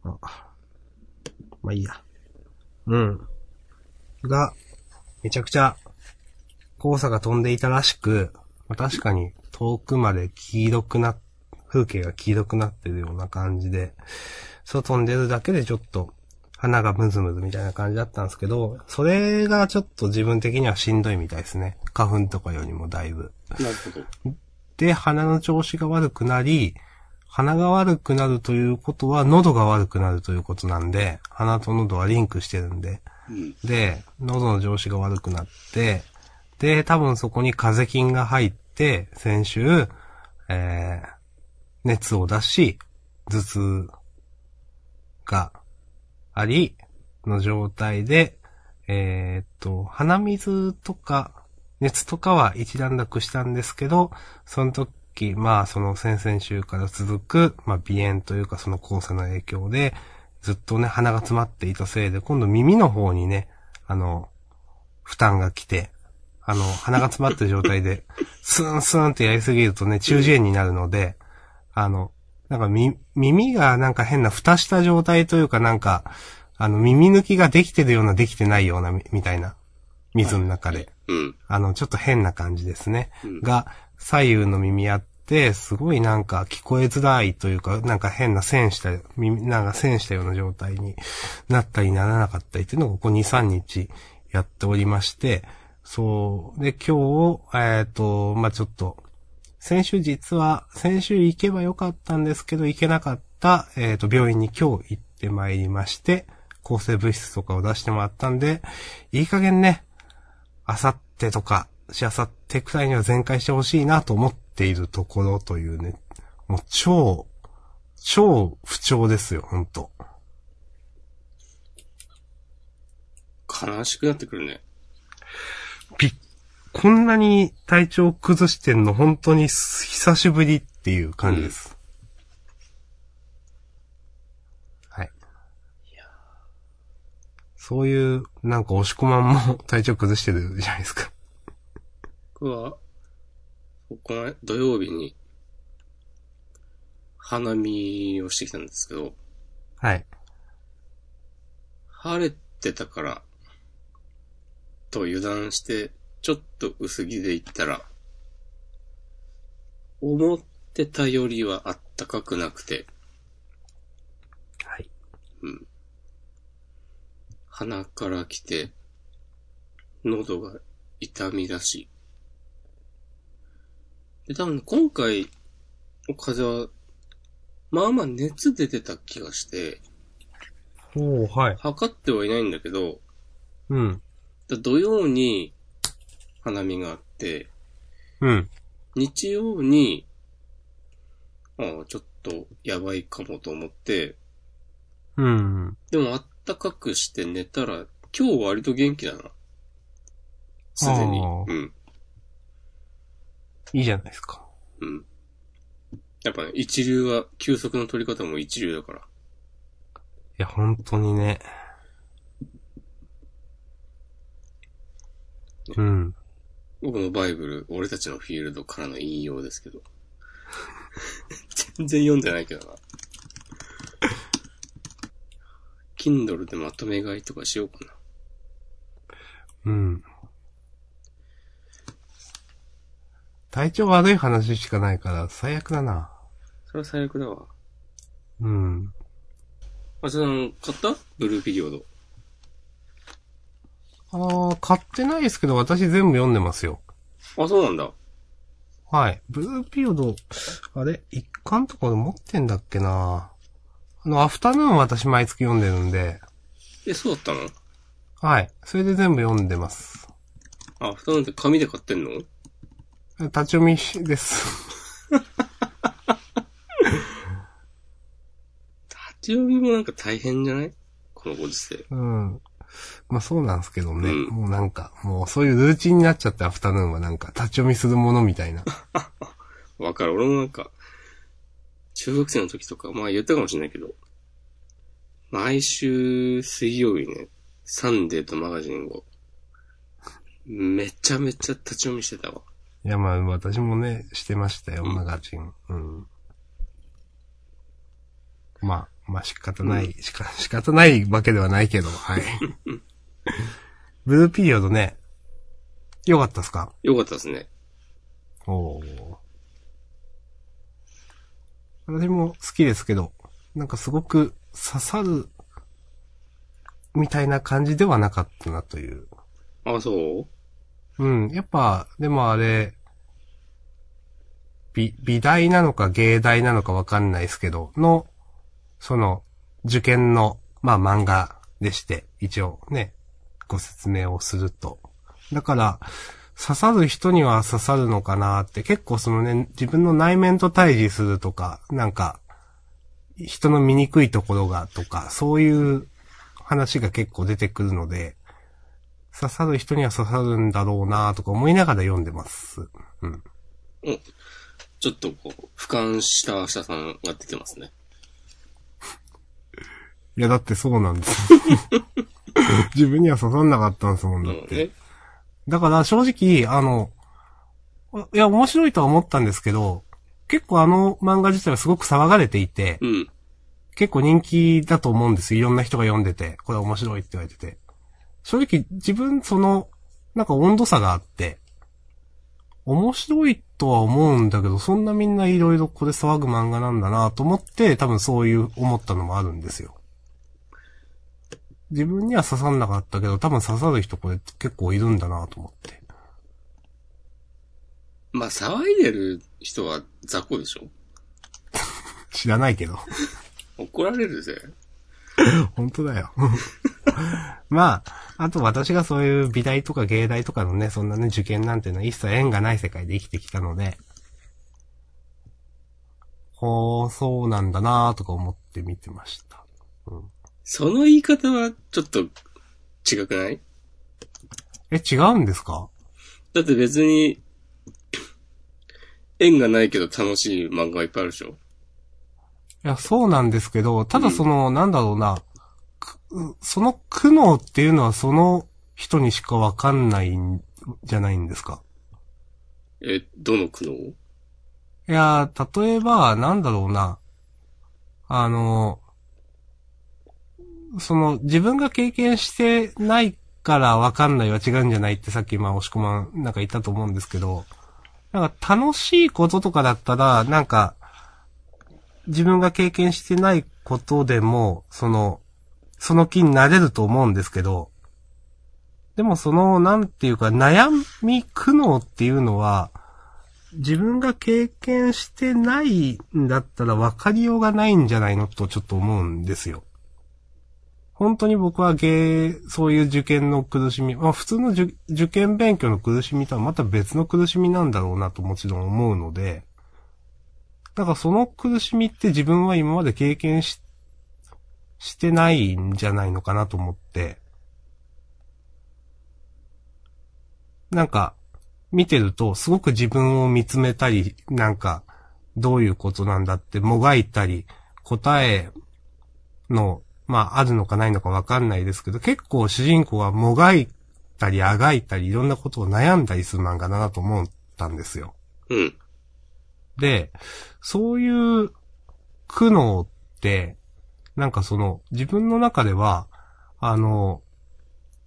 あ、まあいいや。うん。が、めちゃくちゃ、黄砂が飛んでいたらしく、まあ、確かに遠くまで黄色くなっ、風景が黄色くなってるような感じで、外に出るだけでちょっと鼻がムズムズみたいな感じだったんですけど、それがちょっと自分的にはしんどいみたいですね。花粉とかよりもだいぶ。なるほど。で、鼻の調子が悪くなり、鼻が悪くなるということは喉が悪くなるということなんで、鼻と喉はリンクしてるんで、うん。で、喉の調子が悪くなって、で、多分そこに風邪菌が入って、先週、えー、熱を出し、頭痛があり、の状態で、えーっと、鼻水とか、熱とかは一段落したんですけど、その時、まあその先々週から続く、まあ鼻炎というかその黄砂の影響で、ずっとね、鼻が詰まっていたせいで、今度耳の方にね、あの、負担が来て、あの、鼻が詰まってる状態で、スーンスーンってやりすぎるとね、中耳炎になるので、あの、なんかみ、耳がなんか変な蓋した状態というかなんか、あの、耳抜きができてるような、できてないようなみ、みたいな、水の中で。うん。あの、ちょっと変な感じですね。うんが、左右の耳あって、すごいなんか聞こえづらいというか、なんか変な線した、耳、なんか線したような状態になったりならなかったりっていうのをここ2、3日やっておりまして、そう。で、今日、えっ、と、まあ、ちょっと、先週実は、先週行けばよかったんですけど、行けなかった、えっ、と、病院に今日行ってまいりまして、抗生物質とかを出してもらったんで、いい加減ね、あさってとか、しあさってくらいには全開してほしいなと思っているところというね、もう超、超不調ですよ、ほんと。悲しくなってくるね。びっ、こんなに体調崩してんの本当に久しぶりっていう感じです。はい。そういう、なんか押し込まんも体調崩してるじゃないですか。僕は、この土曜日に、花見をしてきたんですけど、はい。晴れてたから、と油断して、ちょっと薄着で行ったら、思ってたよりはあったかくなくて、はい。うん。鼻から来て、喉が痛みだし。で、多分今回の風邪は、まあまあ熱出てた気がして、おー、はい。測ってはいないんだけど、うん。だ土曜に花見があって、うん。日曜に、ああ、ちょっとやばいかもと思って、うん。でもあったかくして寝たら、今日割と元気だな。すでにうん。いいじゃないですか。うん。やっぱね、一流は、休息の取り方も一流だから。いや、本当にね。うん。僕のバイブル、俺たちのフィールドからの引用ですけど。全然読んでないけどな。Kindle でまとめ買いとかしようかな。うん。体調悪い話しかないから最悪だな。それは最悪だわ。うん。あ、その、買った？ブルーピリオド。あー、買ってないですけど私全部読んでますよ。あ、そうなんだ。はい。ブルーピリオド、あれ一巻とかで持ってんだっけなあの、アフタヌーン私毎月読んでるんで、え、そうだったの？はい。それで全部読んでます。あ、二人って紙で買ってんの？立ち読みです。立ち読みもなんか大変じゃない？このご時世。うん。まあそうなんですけどね。うんもうなんか、もうそういうルーチンになっちゃってアフタヌーンはなんか立ち読みするものみたいな。わかる。俺もなんか、中学生の時とか、まあ言ったかもしれないけど、毎週水曜日ね、サンデーとマガジンを、めちゃめちゃ立ち読みしてたわ。いやまあ私もね、してましたよ、うんマガジン。うん。まあ、まあ仕方ない、しか、仕方ないわけではないけど、はい。ブルーピリオドね、よかったっすか？よかったですね。おー。私も好きですけど、なんかすごく刺さる、みたいな感じではなかったなという。あ、そう？うん。やっぱ、でもあれ、美、美大なのか芸大なのかわかんないですけど、の、その、受験の、まあ漫画でして、一応ね、ご説明をすると。だから、刺さる人には刺さるのかなって、結構そのね、自分の内面と対峙するとか、なんか、人の醜いところがとか、そういう話が結構出てくるので、刺さる人には刺さるんだろうなとか思いながら読んでます。うん。ちょっとこう、俯瞰した明日さんが出てますね。いや、だってそうなんです。自分には刺さんなかったんですもん、だっうんて。だから正直、あの、いや、面白いとは思ったんですけど、結構あの漫画自体はすごく騒がれていて、うん。結構人気だと思うんですよ。いろんな人が読んでて、これ面白いって言われてて。正直自分その、なんか温度差があって、面白いとは思うんだけど、そんなみんないろいろこれ騒ぐ漫画なんだなと思って、多分そういう思ったのもあるんですよ。自分には刺さんなかったけど、多分刺さる人これ結構いるんだなと思って。まあ、騒いでる人は雑魚でしょ？知らないけど。怒られるぜ。本当だよ。まあ、あと私がそういう美大とか芸大とかのね、そんなね、受験なんていうのは一切縁がない世界で生きてきたので、ほう、そうなんだなとか思って見てました。その言い方はちょっと違くない？え、違うんですか？だって別に、縁がないけど楽しい漫画いっぱいあるでしょ？いや、そうなんですけど、ただその、なんだろうな、くその苦悩っていうのはその人にしかわかんないんじゃないんですか？え、どの苦悩？いや、例えば、なんだろうな。あの、その、自分が経験してないからわかんないは違うんじゃないってさっきまあ、押し込まんなんか言ったと思うんですけど、なんか楽しいこととかだったら、なんか、自分が経験してないことでも、その、その気になれると思うんですけど、でもその、なんていうか、悩み、苦悩っていうのは、自分が経験してないんだったら分かりようがないんじゃないのとちょっと思うんですよ。本当に僕は芸、そういう受験の苦しみ、まあ普通の受験勉強の苦しみとはまた別の苦しみなんだろうなともちろん思うので、だからその苦しみって自分は今まで経験し、してないんじゃないのかなと思って、なんか、見てると、すごく自分を見つめたり、なんか、どういうことなんだってもがいたり、答えの、まあ、あるのかないのかわかんないですけど、結構主人公はもがいたり、あがいたり、いろんなことを悩んだりする漫画だなと思ったんですよ。うん。で、そういう苦悩って、なんかその、自分の中では、あの、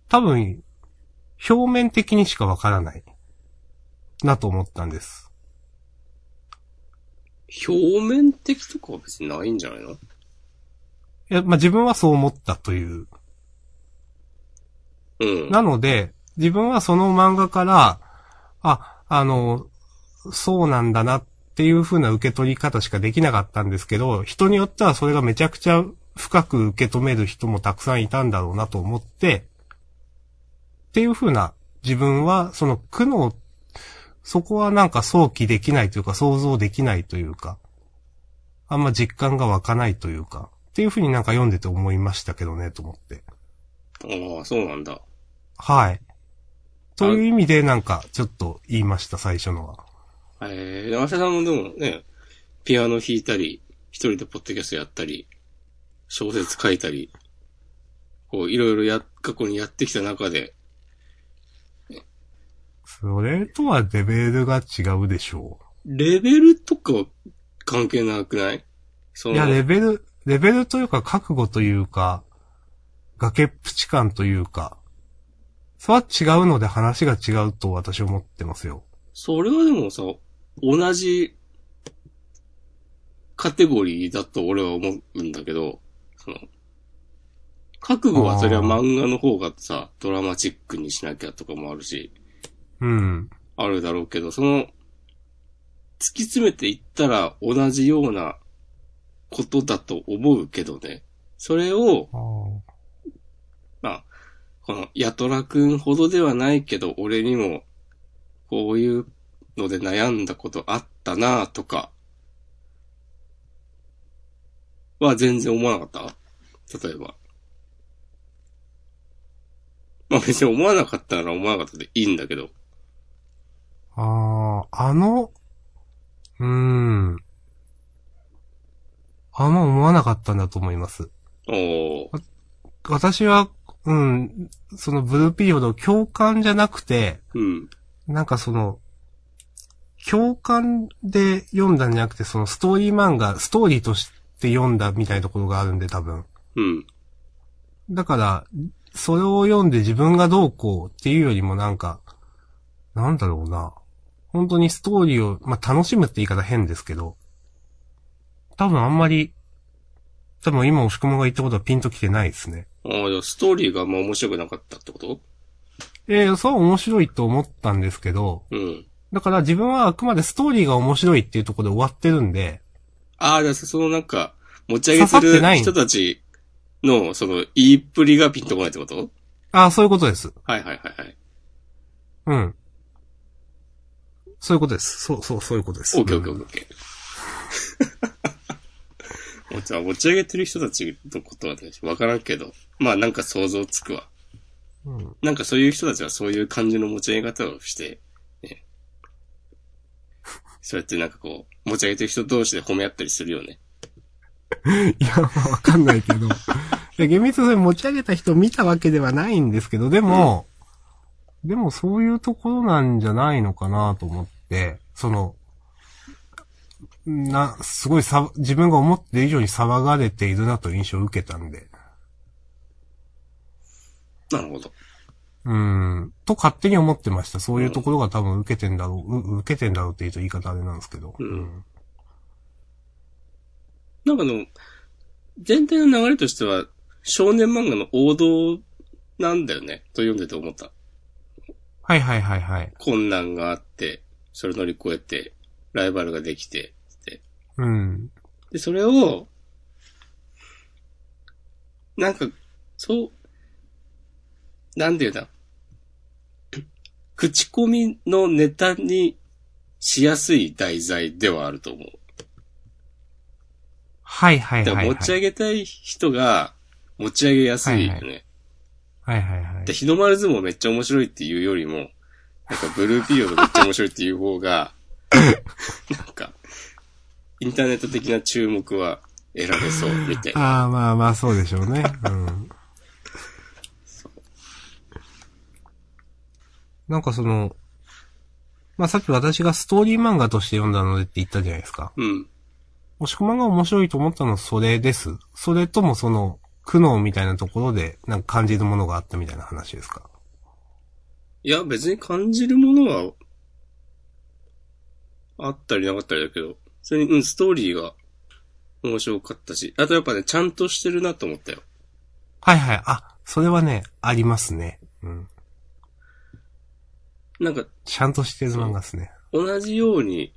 多分、表面的にしかわからない。なと思ったんです。表面的とかは別にないんじゃないの？いや、まあ、自分はそう思ったという。うん。なので、自分はその漫画から、あ、あの、そうなんだなっていう風な受け取り方しかできなかったんですけど、人によってはそれがめちゃくちゃ深く受け止める人もたくさんいたんだろうなと思って、っていう風な自分は、その苦悩、そこはなんか想起できないというか想像できないというか、あんま実感が湧かないというか、っていう風になんか読んでて思いましたけどね、と思って。ああ、そうなんだ。はい。という意味でなんかちょっと言いました、最初のは。ええー、山下さんもでもね、ピアノ弾いたり、一人でポッドキャストやったり、小説書いたり、こう、いろいろや、過去にやってきた中で、それとはレベルが違うでしょレベルとかは関係なくない？いや、レベル、レベルというか覚悟というか、崖っぷち感というか、それは違うので話が違うと私は思ってますよ。それはでもさ、同じカテゴリーだと俺は思うんだけど、その、覚悟はそれは漫画の方がさ、ドラマチックにしなきゃとかもあるし、うん。あるだろうけど、その、突き詰めていったら同じようなことだと思うけどね。それを、まあ、この、ヤトラくんほどではないけど、俺にも、こういうので悩んだことあったなとか、は全然思わなかった？例えば。まあ別に思わなかったなら思わなかったでいいんだけど。ああ、あの、うーん。あんま思わなかったんだと思います。私は、うん、そのブルーピリオド共感じゃなくて、うん。なんかその、共感で読んだんじゃなくて、そのストーリー漫画、ストーリーとして読んだみたいなところがあるんで、多分。うん。だから、それを読んで自分がどうこうっていうよりもなんか、なんだろうな。本当にストーリーを、まあ、楽しむって言い方変ですけど、多分あんまり、多分今押し込まが言ったことはピンときてないですね。ああ、じゃあストーリーがま面白くなかったってこと？ええそう面白いと思ったんですけど、うん。だから自分はあくまでストーリーが面白いっていうところで終わってるんで、ああ、じゃあそのなんか、持ち上げてる人たちの、その、言いっぷりがピンとこないってこと？ああ、そういうことです。はいはいはいはい。うん。そういうことです。そう、そう、そういうことです。オッケーオッケーオッケー。もち持ち上げてる人たちのことはね、わからんけど、まあなんか想像つくわ。うん。なんかそういう人たちはそういう感じの持ち上げ方をして、ね。そうやってなんかこう、持ち上げてる人同士で褒め合ったりするよね。いや、まあわかんないけど。いや、厳密にそれ持ち上げた人を見たわけではないんですけど、でも、でもそういうところなんじゃないのかなと思って、その、な、すごいさ、自分が思ってる以上に騒がれているなと印象を受けたんで。なるほど。うん。と勝手に思ってました。そういうところが多分受けてんだろう、う受けてんだろうって言うと言い方あれなんですけど。うんなんかあの、全体の流れとしては、少年漫画の王道なんだよね、と読んでて思った。はいはいはいはい。困難があって、それ乗り越えて、ライバルができてうん。で、それを、なんか、そう、なんていうんだ。口コミのネタにしやすい題材ではあると思う。はいはいだはい、はい。持ち上げたい人が持ち上げやすいよね。はいはいはいで、。日の丸相撲めっちゃ面白いっていうよりも、なんかブルーピリオドめっちゃ面白いっていう方が、なんか、インターネット的な注目は得られそう、みたいな。ああ、まあまあ、そうでしょうね。うん。なんかその、まあさっき私がストーリー漫画として読んだのでって言ったじゃないですか。うん。押し込まんが面白いと思ったのはそれです。それともその、苦悩みたいなところで、なんか感じるものがあったみたいな話ですか？いや、別に感じるものは、あったりなかったりだけど、それに、うん、ストーリーが面白かったし、あとやっぱね、ちゃんとしてるなと思ったよ。はいはい。あ、それはね、ありますね。うん。なんか、ちゃんとしてる漫画ですね。同じように、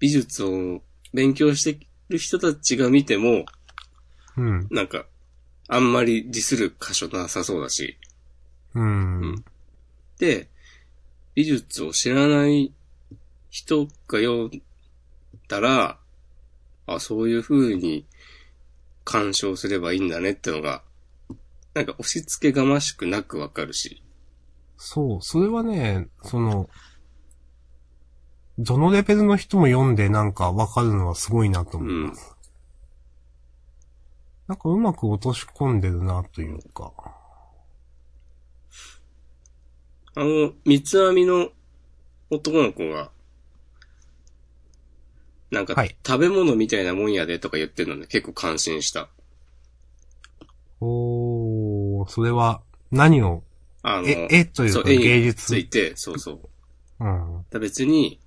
美術を勉強してる人たちが見ても、うん。なんか、あんまりディスる箇所なさそうだし、うん。で、美術を知らない人が読んだら、あ、そういう風に鑑賞すればいいんだねってのが、なんか押し付けがましくなくわかるし。そう、それはね、その、どのレベルの人も読んでなんかわかるのはすごいなと思います。なんかうまく落とし込んでるなというか。あの、三つ編みの男の子が、なんか、はい食べ物みたいなもんやでとか言ってるのね、結構感心した。おー、それは何を、あの、え、絵というかそう絵に芸術。ついて、そうそう。うん。だ別に、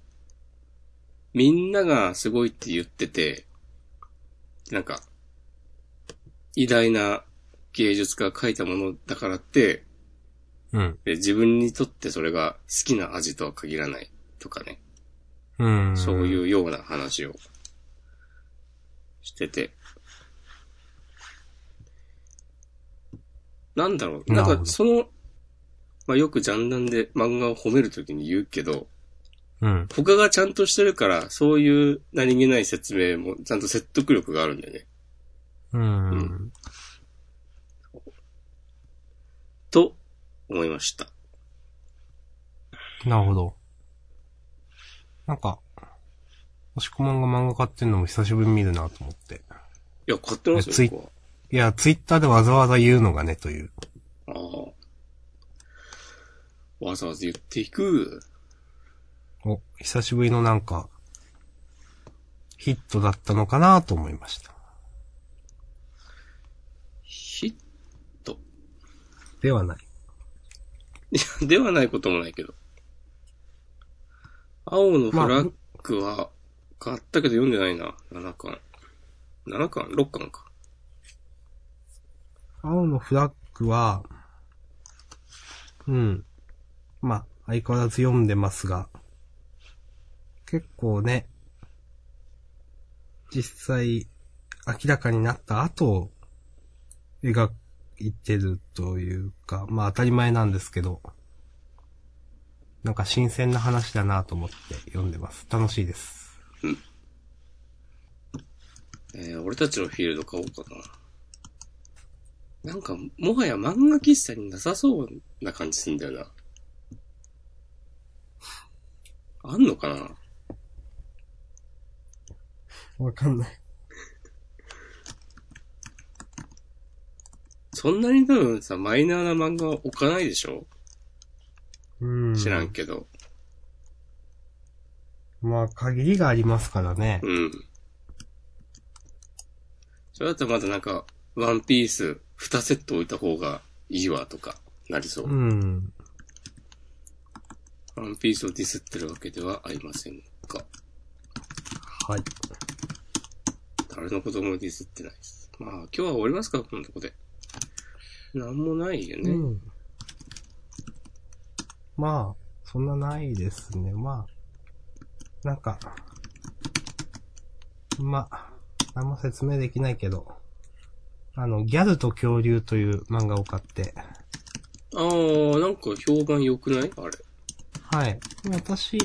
みんながすごいって言ってて、なんか、偉大な芸術家が書いたものだからって、うん。で自分にとってそれが好きな味とは限らないとかね。うん。そういうような話をしてて。なんだろう。なんかその、まあよくジャンダンで漫画を褒めるときに言うけど、うん。他がちゃんとしてるから、そういう何気ない説明もちゃんと説得力があるんだよね。うん。と、思いました。なるほど。なんか、押し込まんが漫画買ってんのも久しぶりに見るなと思って。いや、買ってますよ。いや、ツイッターでわざわざ言うのがね、という。ああ。わざわざ言っていく。お、久しぶりのなんか、ヒットだったのかなと思いました。ヒット。ではない。いや、ではないこともないけど。青のフラッグは、買ったけど読んでないな。7巻。7巻 ?6 巻か。青のフラッグは、うん。まあ、相変わらず読んでますが、結構ね、実際、明らかになった後、描いてるというか、まあ当たり前なんですけど、なんか新鮮な話だなと思って読んでます。楽しいです。えー、俺たちのフィールド買おうかな。なんか、もはや漫画喫茶になさそうな感じすんだよな。あんのかな？わかんない。そんなに多分さ、マイナーな漫画は置かないでしょ？うん。知らんけど。まあ、限りがありますからね。うん。それだったらまだなんか、ワンピース2セット置いた方がいいわとか、なりそう。うん。ワンピースをディスってるわけではありませんが、はい。誰のこともディスってないです。まあ、今日は終わりますか？このとこで。なんもないよね。うん。まあ、そんなないですね。まあ、なんか、まあ、何も説明できないけど、あの、ギャルと恐竜という漫画を買って、あー、なんか評判良くない？あれ。はい。私、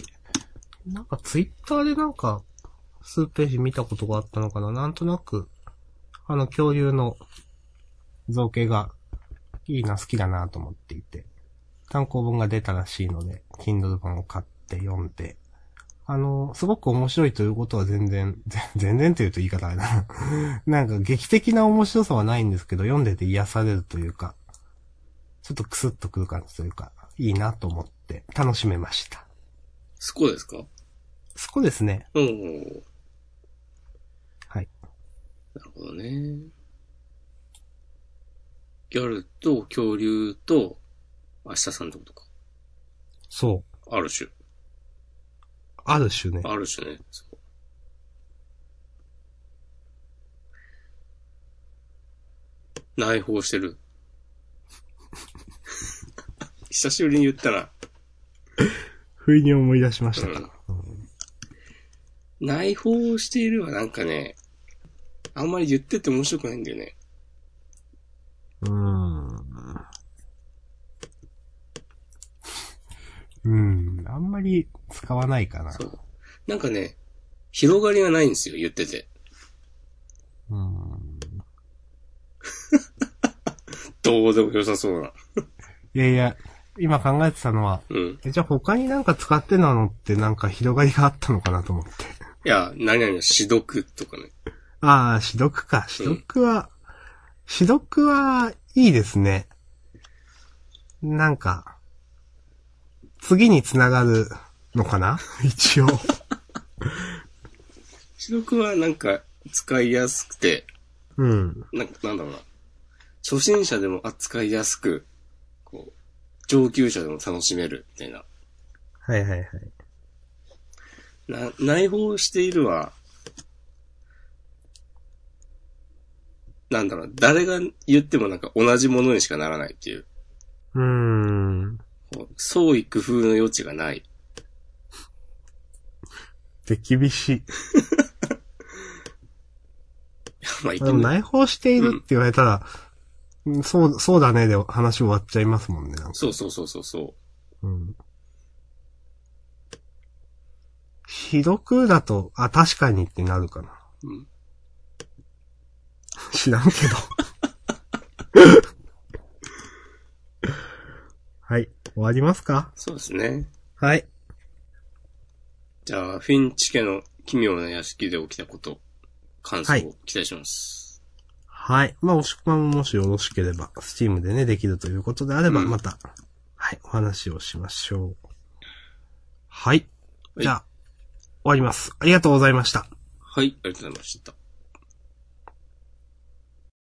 なんかツイッターでなんか、数ページ見たことがあったのかななんとなく、あの恐竜の造形がいいな、好きだなと思っていて、単行本が出たらしいので、Kindle 版を買って読んで、あの、すごく面白いということは全然、ぜ 全然というと言い方あれだな。なんか劇的な面白さはないんですけど、読んでて癒されるというか、ちょっとクスッとくる感じというか、いいなと思って楽しめました。スコですか？そこですね。うん。はい。なるほどね。ギャルと恐竜と明日さんってことか。そう。ある種。ある種ね。ある種ね。そう内包してる。久しぶりに言ったな。不意に思い出しましたから。内包しているはなんかね、あんまり言ってて面白くないんだよね。うーん。うん。あんまり使わないかな。そう。なんかね、広がりがないんですよ、言ってて。うん。どうでも良さそうな。いやいや、今考えてたのは、うん。えじゃあ他になんか使ってなのってなんか広がりがあったのかなと思って。いや、何々の指読とかね。ああ、指読か。指読は、指読はいいですね。なんか、次につながるのかな？一応。指読はなんか使いやすくて、うん。なんかなんだろうな。初心者でも扱いやすく、こう、上級者でも楽しめるみたいな。はいはいはい。な、内包しているは、なんだろう、誰が言ってもなんか同じものにしかならないっていう、うーん。創意工夫の余地がない。手厳しい。まあでもも内包しているって言われたら、うんそう、そうだねで話終わっちゃいますもんね、なんか。そうそうそうそうそう。うん。ひどくだと、あ、確かにってなるかな。うん知らんけど。はい。終わりますか？そうですね。はい。じゃあ、フィンチ家の奇妙な屋敷で起きたこと、感想はいを期待します。はい。まあ、おしくまももしよろしければ、スチームでね、できるということであれば、うんまた、はい、お話をしましょう。はい。はいじゃあ、終わります。ありがとうございました。はい、ありがとうございました。